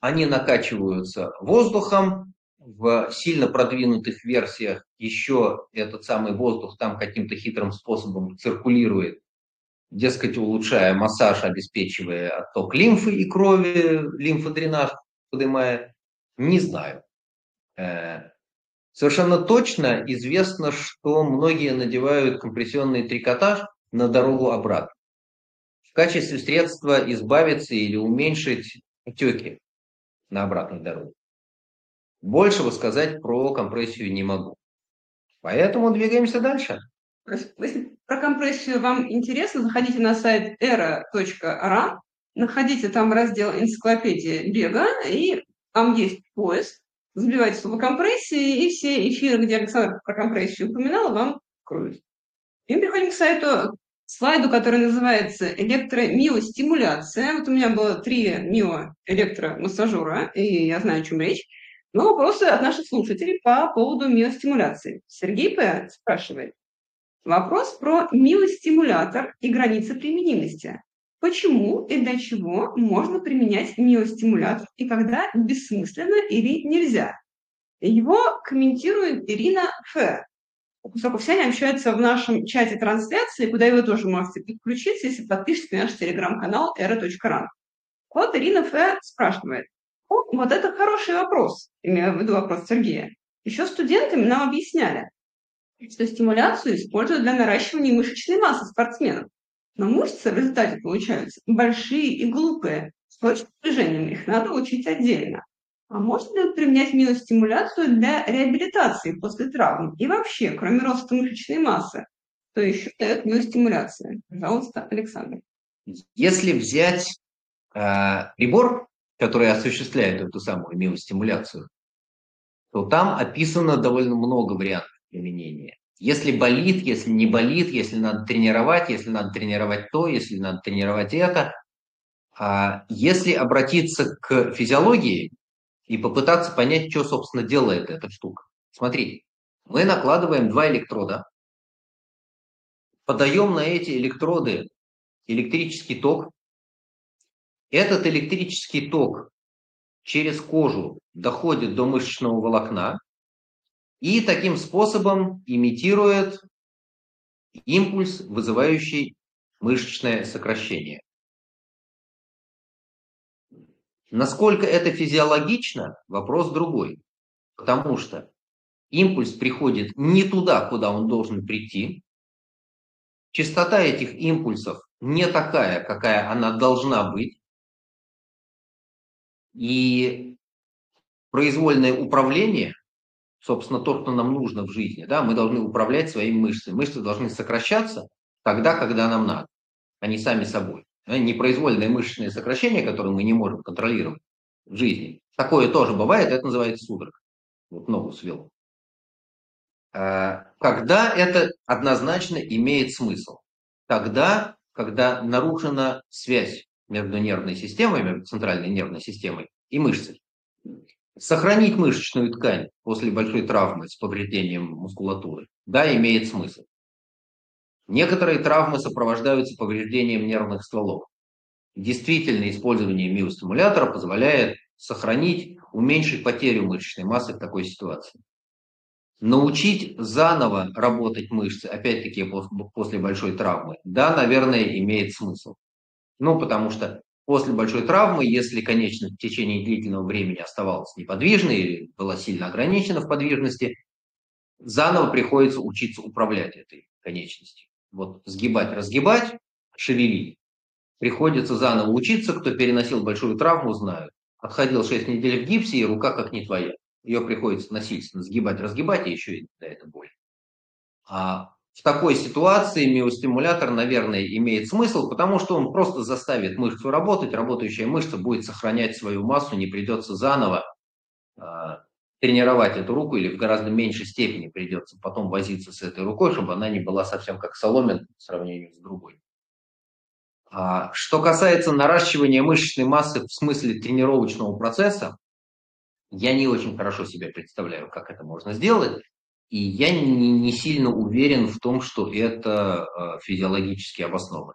они накачиваются воздухом. В сильно продвинутых версиях еще этот самый воздух там каким-то хитрым способом циркулирует дескать, улучшая массаж, обеспечивая отток лимфы и крови, лимфодренаж поднимая, не знаю. Э, Совершенно точно известно, что многие надевают компрессионный трикотаж на дорогу обратно. В качестве средства избавиться или уменьшить отеки на обратной дороге. Большего сказать про компрессию не могу. Поэтому двигаемся дальше. Если про компрессию вам интересно, заходите на сайт era.ra, находите там раздел «Энциклопедия бега», и там есть поиск, забивайте слово компрессии, и все эфиры, где Александр про компрессию упоминал, вам откроют. И мы переходим к сайту, слайду, который называется «Электромиостимуляция». Вот у меня было три мио-электромассажера, и я знаю, о чем речь. Но вопросы от наших слушателей по поводу миостимуляции. Сергей П. спрашивает. Вопрос про миостимулятор и границы применимости. Почему и для чего можно применять миостимулятор и когда бессмысленно или нельзя? Его комментирует Ирина Ф. Поскольку все они общаются в нашем чате трансляции, куда вы тоже можете подключиться, если подпишетесь на наш телеграм-канал era.ran. Вот Ирина Ф. спрашивает. О, вот это хороший вопрос, имею в виду вопрос Сергея. Еще студентами нам объясняли, что стимуляцию используют для наращивания мышечной массы спортсменов. Но мышцы в результате получаются большие и глупые, с точным движением их надо учить отдельно. А можно ли применять миостимуляцию для реабилитации после травм? И вообще, кроме роста мышечной массы, то еще дает миостимуляция? Пожалуйста, Александр. Если взять э, прибор, который осуществляет эту самую миостимуляцию, то там описано довольно много вариантов применения. Если болит, если не болит, если надо тренировать, если надо тренировать то, если надо тренировать это. А если обратиться к физиологии и попытаться понять, что, собственно, делает эта штука. Смотрите, мы накладываем два электрода, подаем на эти электроды электрический ток, этот электрический ток через кожу доходит до мышечного волокна и таким способом имитирует импульс, вызывающий мышечное сокращение. Насколько это физиологично, вопрос другой. Потому что импульс приходит не туда, куда он должен прийти. Частота этих импульсов не такая, какая она должна быть. И произвольное управление, собственно, то, что нам нужно в жизни, да, мы должны управлять своими мышцами. Мышцы должны сокращаться тогда, когда нам надо, а не сами собой. Непроизвольное мышечное сокращение, которое мы не можем контролировать в жизни. Такое тоже бывает, это называется судорог. Вот ногу свел. А, когда это однозначно имеет смысл? Тогда, когда нарушена связь между нервной системой, между центральной нервной системой и мышцей. Сохранить мышечную ткань после большой травмы с повреждением мускулатуры, да, имеет смысл. Некоторые травмы сопровождаются повреждением нервных стволов. Действительно, использование миостимулятора позволяет сохранить, уменьшить потерю мышечной массы в такой ситуации. Научить заново работать мышцы, опять-таки после большой травмы, да, наверное, имеет смысл. Ну, потому что после большой травмы, если конечность в течение длительного времени оставалась неподвижной или была сильно ограничена в подвижности, заново приходится учиться управлять этой конечностью. Вот сгибать, разгибать, шевелить. Приходится заново учиться, кто переносил большую травму, знают. Отходил 6 недель в гипсе, и рука как не твоя. Ее приходится насильственно сгибать, разгибать, и еще и да, это боль. А в такой ситуации миостимулятор, наверное, имеет смысл, потому что он просто заставит мышцу работать, работающая мышца будет сохранять свою массу, не придется заново э, тренировать эту руку или в гораздо меньшей степени придется потом возиться с этой рукой, чтобы она не была совсем как соломин в сравнении с другой. А, что касается наращивания мышечной массы в смысле тренировочного процесса, я не очень хорошо себе представляю, как это можно сделать. И я не, не сильно уверен в том, что это э, физиологически обосновано.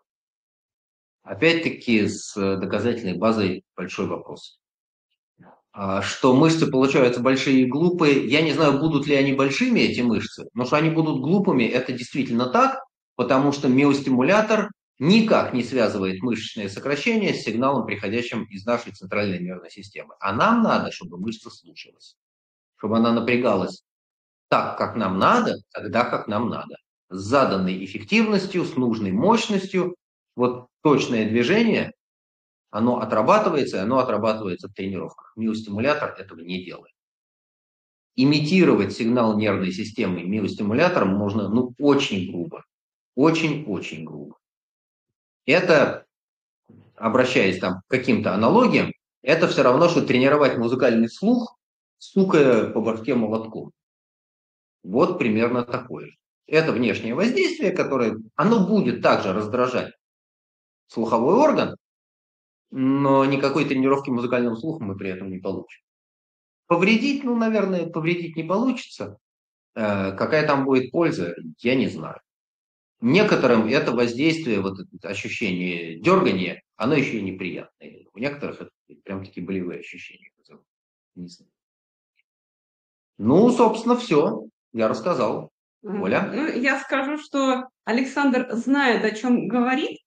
Опять-таки с доказательной базой большой вопрос. А, что мышцы получаются большие и глупые. Я не знаю, будут ли они большими, эти мышцы, но что они будут глупыми, это действительно так, потому что миостимулятор никак не связывает мышечное сокращение с сигналом, приходящим из нашей центральной нервной системы. А нам надо, чтобы мышца слушалась, чтобы она напрягалась так, как нам надо, тогда, как нам надо. С заданной эффективностью, с нужной мощностью. Вот точное движение, оно отрабатывается, и оно отрабатывается в тренировках. Миостимулятор этого не делает. Имитировать сигнал нервной системы миостимулятором можно ну, очень грубо. Очень-очень грубо. Это, обращаясь там к каким-то аналогиям, это все равно, что тренировать музыкальный слух, стукая по башке молотком. Вот примерно такое же. Это внешнее воздействие, которое, оно будет также раздражать слуховой орган, но никакой тренировки музыкального слуха мы при этом не получим. Повредить, ну, наверное, повредить не получится. Э, какая там будет польза, я не знаю. Некоторым это воздействие, вот это ощущение дергания, оно еще и неприятное. У некоторых это прям такие болевые ощущения. Не знаю. Ну, собственно, все. Я рассказал. Оля? Ну, я скажу, что Александр знает, о чем говорит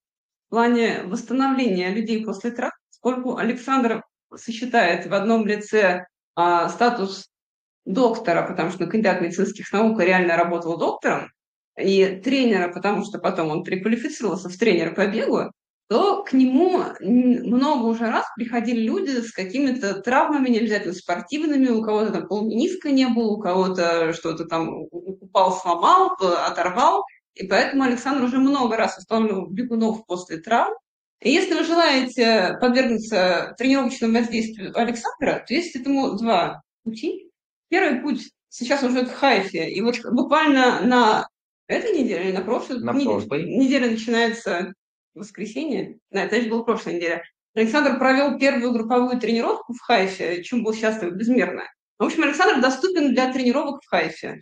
в плане восстановления людей после травм, поскольку Александр сочетает в одном лице а, статус доктора, потому что кандидат медицинских наук реально работал доктором, и тренера, потому что потом он переквалифицировался в тренера по бегу, то к нему много уже раз приходили люди с какими-то травмами, не обязательно спортивными, у кого-то там полмениска не было, у кого-то что-то там упал, сломал, оторвал. И поэтому Александр уже много раз устанавливал бегунов после травм. И если вы желаете подвергнуться тренировочному воздействию Александра, то есть этому два пути. Первый путь сейчас уже в Хайфе. И вот буквально на этой неделе на прошлой, на прошлой. неделе начинается воскресенье, это же была прошлая неделя, Александр провел первую групповую тренировку в Хайфе, чем был счастлив безмерно. В общем, Александр доступен для тренировок в Хайфе.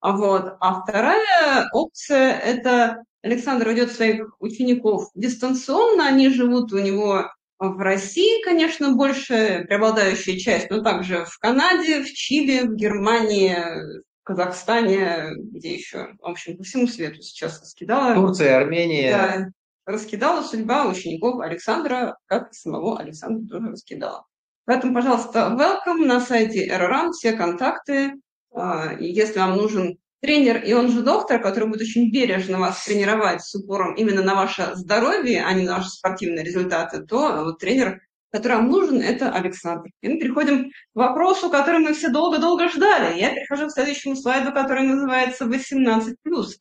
А Вот. А вторая опция – это Александр ведет своих учеников дистанционно, они живут у него в России, конечно, больше преобладающая часть, но также в Канаде, в Чили, в Германии, в Казахстане, где еще, в общем, по всему свету сейчас раскидала. Турция, Армения. Да, раскидала судьба учеников Александра, как и самого Александра тоже раскидала. Поэтому, пожалуйста, welcome на сайте RRAM, все контакты. А, если вам нужен тренер, и он же доктор, который будет очень бережно вас тренировать с упором именно на ваше здоровье, а не на ваши спортивные результаты, то вот тренер который нам нужен, это Александр. И мы переходим к вопросу, который мы все долго-долго ждали. Я перехожу к следующему слайду, который называется 18+,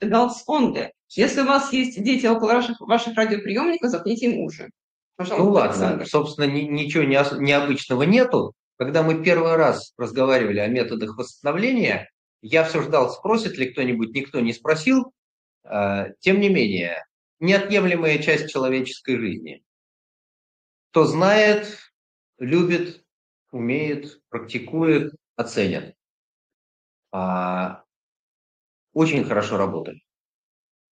Adults Only. Если у вас есть дети около ваших, ваших радиоприемников, заткните им уши. Пожалуйста, ну ладно, Александр. собственно, ни, ничего не, необычного нету. Когда мы первый раз разговаривали о методах восстановления, я все ждал, спросит ли кто-нибудь, никто не спросил. А, тем не менее, неотъемлемая часть человеческой жизни. Кто знает, любит, умеет, практикует, оценит. А, очень хорошо работает.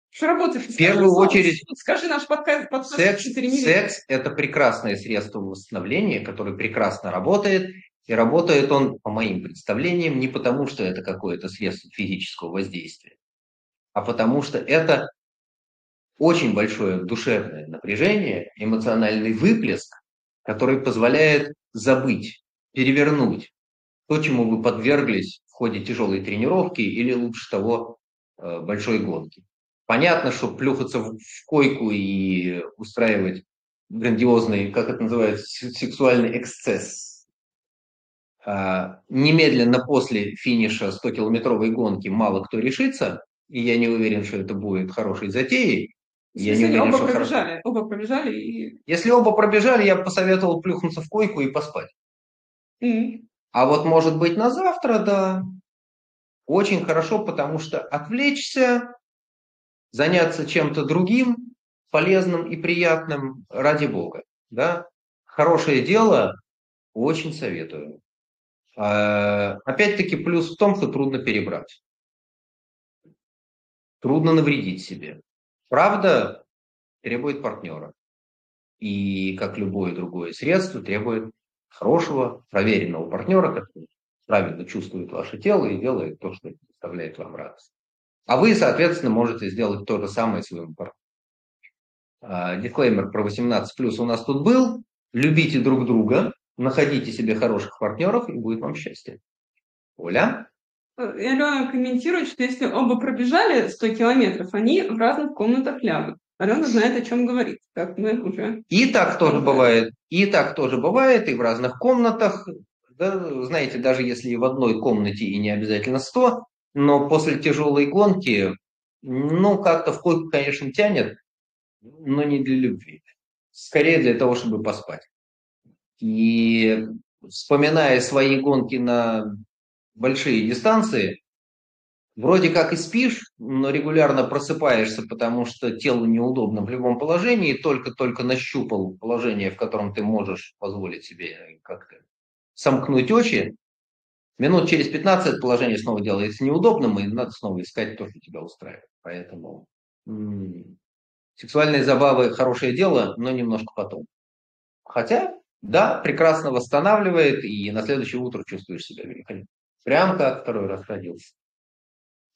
Что работает? В первую скажи, очередь, скажи наш подкаст, подкаст секс, секс – это прекрасное средство восстановления, которое прекрасно работает. И работает он, по моим представлениям, не потому, что это какое-то средство физического воздействия, а потому что это очень большое душевное напряжение, эмоциональный выплеск, который позволяет забыть, перевернуть то, чему вы подверглись в ходе тяжелой тренировки или лучше того э, большой гонки. Понятно, что плюхаться в койку и устраивать грандиозный, как это называется, сексуальный эксцесс. А, немедленно после финиша 100-километровой гонки мало кто решится, и я не уверен, что это будет хорошей затеей. Я не уверен, оба что пробежали, хорошо. оба пробежали и... Если оба пробежали, я посоветовал плюхнуться в койку и поспать. Mm. А вот может быть на завтра, да, очень хорошо, потому что отвлечься, заняться чем-то другим, полезным и приятным ради Бога. Да? Хорошее дело, очень советую. А, опять-таки плюс в том, что трудно перебрать. Трудно навредить себе. Правда требует партнера. И, как любое другое средство, требует хорошего, проверенного партнера, который правильно чувствует ваше тело и делает то, что доставляет вам радость. А вы, соответственно, можете сделать то же самое своему партнеру. А, дисклеймер про 18+, у нас тут был. Любите друг друга, находите себе хороших партнеров, и будет вам счастье. Оля? Алена комментирует, что если оба пробежали 100 километров, они в разных комнатах лягут. Алена знает, о чем говорит, как мы уже... И так тоже бывает. И так тоже бывает, и в разных комнатах. Да, знаете, даже если в одной комнате и не обязательно 100, но после тяжелой гонки, ну, как-то в койку, конечно, тянет, но не для любви. Скорее для того, чтобы поспать. И вспоминая свои гонки на большие дистанции, вроде как и спишь, но регулярно просыпаешься, потому что телу неудобно в любом положении, только-только нащупал положение, в котором ты можешь позволить себе как-то сомкнуть очи, минут через 15 положение снова делается неудобным, и надо снова искать то, что тебя устраивает. Поэтому м-м, сексуальные забавы хорошее дело, но немножко потом. Хотя, да, прекрасно восстанавливает, и на следующее утро чувствуешь себя великолепно. Прям как второй раз родился.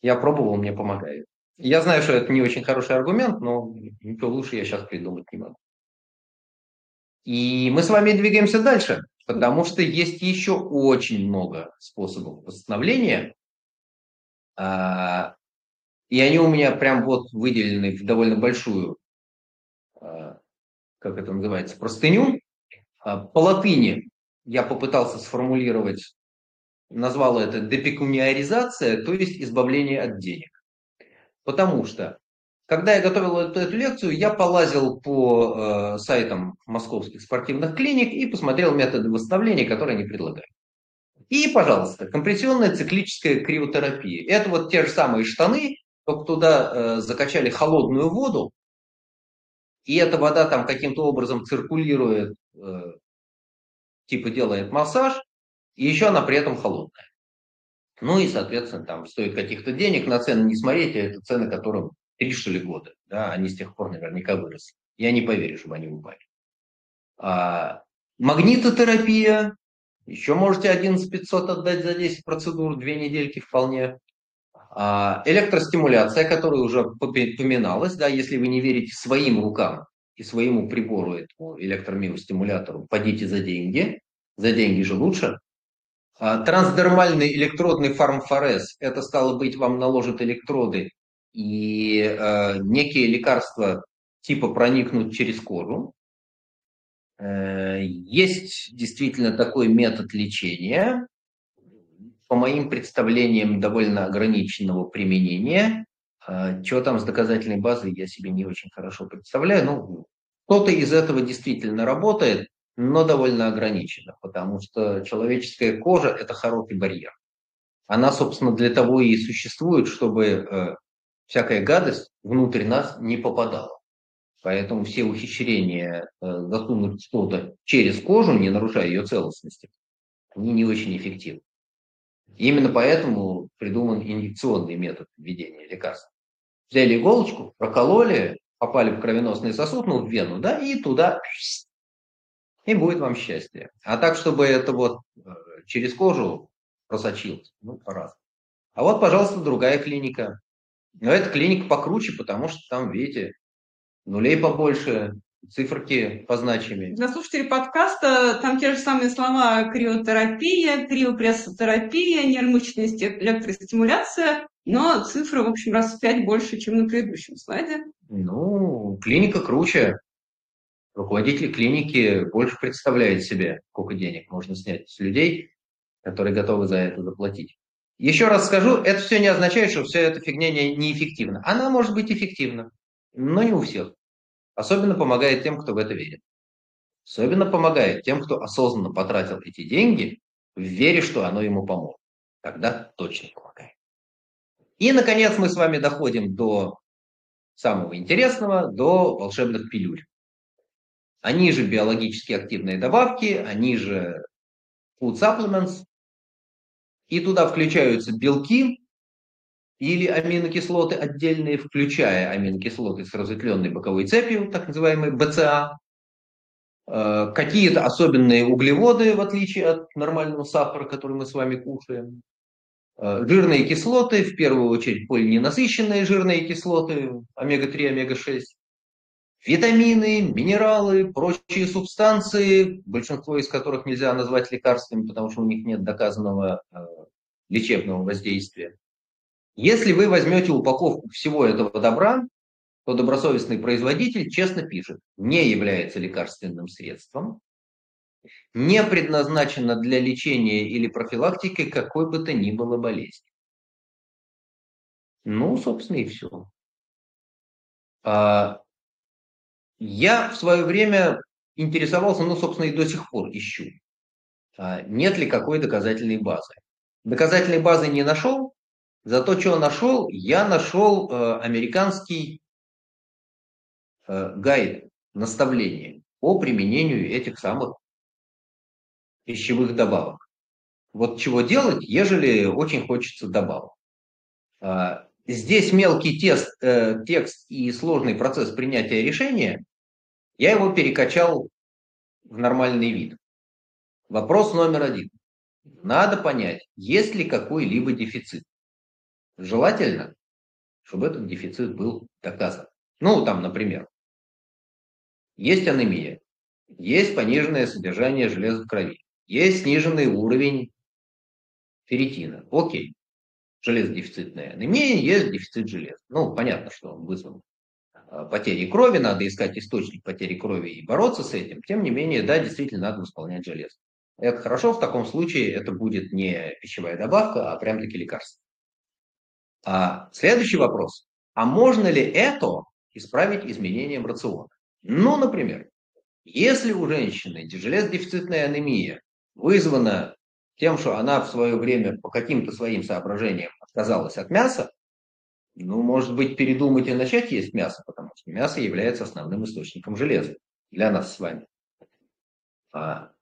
Я пробовал, мне помогает. Я знаю, что это не очень хороший аргумент, но ничего лучше я сейчас придумать не могу. И мы с вами двигаемся дальше, потому что есть еще очень много способов восстановления. А, и они у меня прям вот выделены в довольно большую, а, как это называется, простыню. А, по латыни я попытался сформулировать назвал это депекуниаризация, то есть избавление от денег. Потому что, когда я готовил эту, эту лекцию, я полазил по э, сайтам московских спортивных клиник и посмотрел методы восстановления, которые они предлагают. И, пожалуйста, компрессионная циклическая криотерапия. Это вот те же самые штаны, только туда э, закачали холодную воду, и эта вода там каким-то образом циркулирует, э, типа делает массаж, и еще она при этом холодная. Ну и, соответственно, там стоит каких-то денег, на цены не смотрите, это цены, которым три что ли года, да, они с тех пор наверняка выросли. Я не поверю, чтобы они упали. А, магнитотерапия, еще можете 11 500 отдать за 10 процедур, две недельки вполне. А, электростимуляция, которая уже поминалась, да, если вы не верите своим рукам и своему прибору, этому электромиостимулятору, подите за деньги, за деньги же лучше. А, трансдермальный электродный фармфорез – это, стало быть, вам наложат электроды и э, некие лекарства типа проникнут через кожу. Э, есть действительно такой метод лечения, по моим представлениям, довольно ограниченного применения. Э, что там с доказательной базой, я себе не очень хорошо представляю. Ну, кто-то из этого действительно работает но довольно ограниченно, потому что человеческая кожа – это хороший барьер. Она, собственно, для того и существует, чтобы э, всякая гадость внутрь нас не попадала. Поэтому все ухищрения э, засунуть что-то через кожу, не нарушая ее целостности, они не очень эффективны. Именно поэтому придуман инъекционный метод введения лекарств. Взяли иголочку, прокололи, попали в кровеносный сосуд, ну, в вену, да, и туда и будет вам счастье. А так, чтобы это вот э, через кожу просочилось, ну, по-разному. А вот, пожалуйста, другая клиника. Но эта клиника покруче, потому что там, видите, нулей побольше, циферки позначимые. Для слушателей подкаста там те же самые слова криотерапия, криопрессотерапия, нервмышечная электростимуляция, но цифры, в общем, раз в пять больше, чем на предыдущем слайде. Ну, клиника круче. Руководитель клиники больше представляет себе, сколько денег можно снять с людей, которые готовы за это заплатить. Еще раз скажу, это все не означает, что вся эта фигня не, неэффективна. Она может быть эффективна, но не у всех. Особенно помогает тем, кто в это верит. Особенно помогает тем, кто осознанно потратил эти деньги в вере, что оно ему поможет. Тогда точно помогает. И, наконец, мы с вами доходим до самого интересного, до волшебных пилюль. Они же биологически активные добавки, они же food supplements. И туда включаются белки или аминокислоты отдельные, включая аминокислоты с разветвленной боковой цепью, так называемые БЦА, э, какие-то особенные углеводы, в отличие от нормального сахара, который мы с вами кушаем, э, жирные кислоты, в первую очередь полиненасыщенные жирные кислоты, омега-3, омега-6, Витамины, минералы, прочие субстанции, большинство из которых нельзя назвать лекарствами, потому что у них нет доказанного э, лечебного воздействия. Если вы возьмете упаковку всего этого добра, то добросовестный производитель честно пишет, не является лекарственным средством, не предназначено для лечения или профилактики какой бы то ни было болезни. Ну, собственно, и все. А, я в свое время интересовался, ну, собственно, и до сих пор ищу, а, нет ли какой доказательной базы. Доказательной базы не нашел, зато что нашел? Я нашел э, американский э, гайд, наставление по применению этих самых пищевых добавок. Вот чего делать, ежели очень хочется добавок. А, здесь мелкий тест, э, текст и сложный процесс принятия решения, я его перекачал в нормальный вид. Вопрос номер один. Надо понять, есть ли какой-либо дефицит. Желательно, чтобы этот дефицит был доказан. Ну, там, например, есть анемия, есть пониженное содержание железа в крови, есть сниженный уровень ферритина. Окей. Железодефицитная анемия, есть дефицит железа. Ну, понятно, что он вызван а, потерей крови, надо искать источник потери крови и бороться с этим. Тем не менее, да, действительно надо восполнять железо. Это хорошо, в таком случае это будет не пищевая добавка, а прям-таки лекарство. А следующий вопрос. А можно ли это исправить изменением рациона? Ну, например, если у женщины железодефицитная анемия вызвана тем, что она в свое время по каким-то своим соображениям отказалась от мяса, ну, может быть, передумать и начать есть мясо, потому что мясо является основным источником железа для нас с вами. А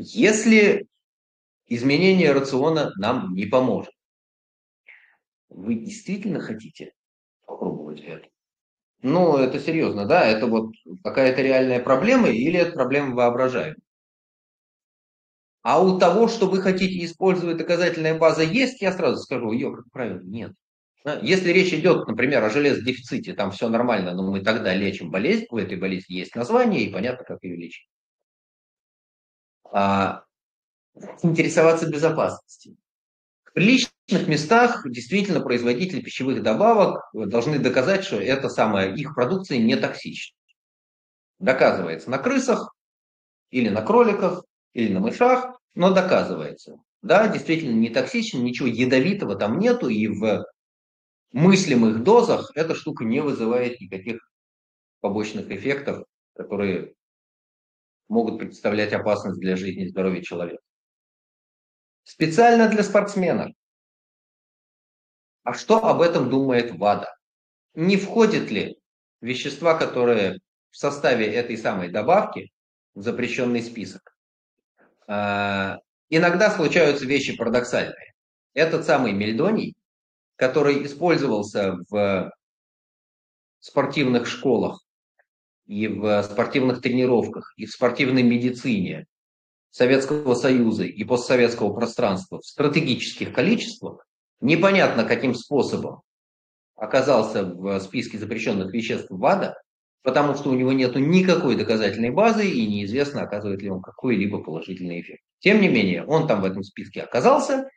если изменение рациона нам не поможет, вы действительно хотите попробовать это? Ну, это серьезно, да? Это вот какая-то реальная проблема или это проблема воображаемая? А у того, что вы хотите использовать доказательная база есть, я сразу скажу, ее, как правило, нет. Если речь идет, например, о железодефиците, там все нормально, но мы тогда лечим болезнь, у этой болезни есть название и понятно, как ее лечить. А, интересоваться безопасностью. В личных местах действительно производители пищевых добавок должны доказать, что эта самая их продукция не токсична. Доказывается на крысах или на кроликах, или на мышах, но доказывается. Да, действительно не токсично, ничего ядовитого там нету, и в мыслимых дозах эта штука не вызывает никаких побочных эффектов, которые могут представлять опасность для жизни и здоровья человека. Специально для спортсменов. А что об этом думает ВАДА? Не входит ли вещества, которые в составе этой самой добавки в запрещенный список? А, иногда случаются вещи парадоксальные. Этот самый мельдоний, который использовался в спортивных школах и в спортивных тренировках, и в спортивной медицине Советского Союза и постсоветского пространства в стратегических количествах, непонятно каким способом оказался в списке запрещенных веществ ВАДА, потому что у него нет никакой доказательной базы и неизвестно, оказывает ли он какой-либо положительный эффект. Тем не менее, он там в этом списке оказался,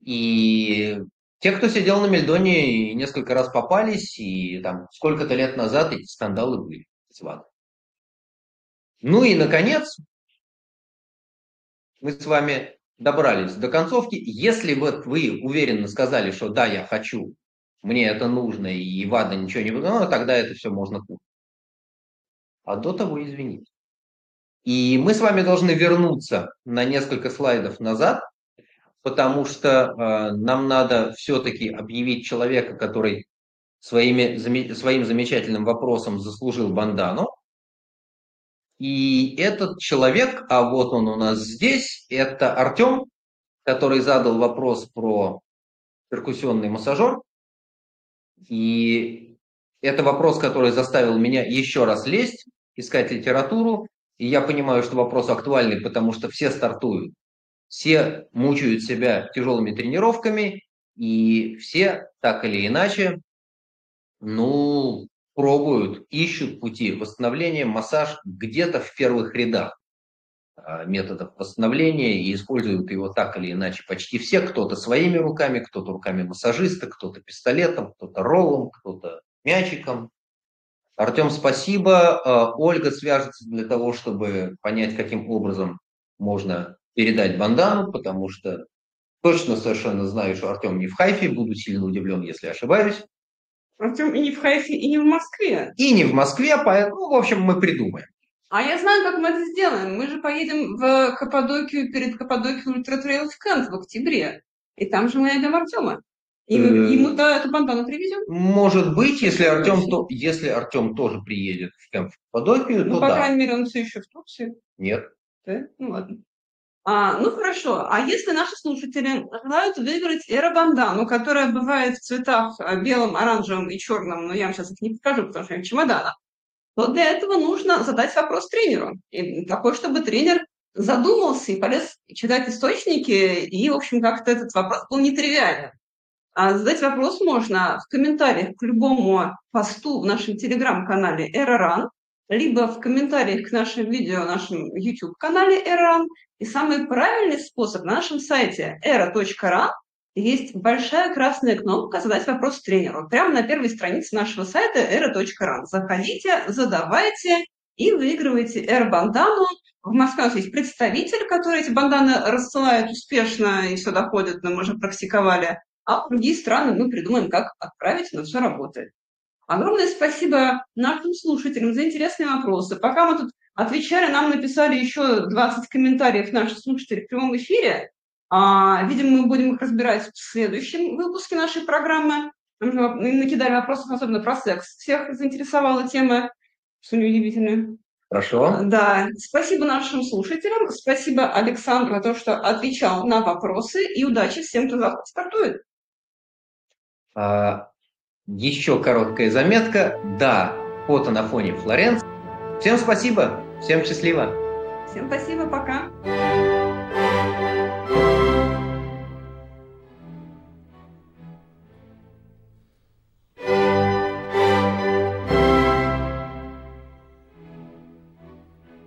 и те, кто сидел на Мельдоне, несколько раз попались, и там сколько-то лет назад эти скандалы были ВАДой. Ну и, наконец, мы с вами добрались до концовки. Если вот вы уверенно сказали, что да, я хочу, мне это нужно, и ВАДА ничего не ну, тогда это все можно купить а до того извините. И мы с вами должны вернуться на несколько слайдов назад, потому что э, нам надо все-таки объявить человека, который своими, своим замечательным вопросом заслужил бандану. И этот человек, а вот он у нас здесь, это Артем, который задал вопрос про перкуссионный массажер. И это вопрос, который заставил меня еще раз лезть, искать литературу. И я понимаю, что вопрос актуальный, потому что все стартуют. Все мучают себя тяжелыми тренировками, и все так или иначе, ну, пробуют, ищут пути восстановления, массаж где-то в первых рядах. а, методов восстановления и используют его так или иначе почти все. Кто-то своими руками, кто-то руками массажиста, кто-то пистолетом, кто-то роллом, кто-то мячиком. Артем, спасибо. А, Ольга свяжется для того, чтобы понять, каким образом можно передать бандану, потому что точно совершенно знаю, что Артем не в Хайфе, буду сильно удивлен, если ошибаюсь. Артем и не в Хайфе, и не в Москве. И не в Москве, поэтому, в общем, мы придумаем. А я знаю, как мы это сделаем. Мы же поедем в Каппадокию перед Каппадокией Ультратрейл в Кент в октябре. И там же мы найдем Артема. И э, ему-то эту бандану привезем. Может быть, если Артем, то, если Артем тоже приедет в Кемп в Каппадокию, ну, то по да. крайней мере, он все еще в Турции. Нет. Да? Ну ладно. А, ну хорошо, а если наши слушатели желают выиграть эробандану, которая бывает в цветах э, белым, оранжевым и черным, но я вам сейчас их не покажу, потому что я в чемоданах, то для этого нужно задать вопрос тренеру. И такой, чтобы тренер задумался и полез читать источники, и, в общем, как-то этот вопрос был нетривиален. А задать вопрос можно в комментариях к любому посту в нашем телеграм-канале «Эроран», либо в комментариях к нашим видео, нашем YouTube-канале «Эроран», и самый правильный способ на нашем сайте era.ran есть большая красная кнопка «Задать вопрос тренеру». Прямо на первой странице нашего сайта era.ran. Заходите, задавайте и выигрывайте R-бандану. В Москве у нас есть представитель, который эти банданы рассылает успешно, и все доходит, но мы уже практиковали. А в другие страны мы придумаем, как отправить, но все работает. Огромное спасибо нашим слушателям за интересные вопросы. Пока мы тут отвечали, нам написали еще 20 комментариев наши слушатели в прямом эфире. А, видимо, мы будем их разбирать в следующем выпуске нашей программы. Мы накидали вопросов, особенно про секс. Всех заинтересовала тема, что неудивительно. Хорошо. Да, спасибо нашим слушателям, спасибо Александру за то, что отвечал на вопросы, и удачи всем, кто завтра стартует. А, еще короткая заметка. Да, фото на фоне Флоренции. Всем спасибо, всем счастливо. Всем спасибо, пока.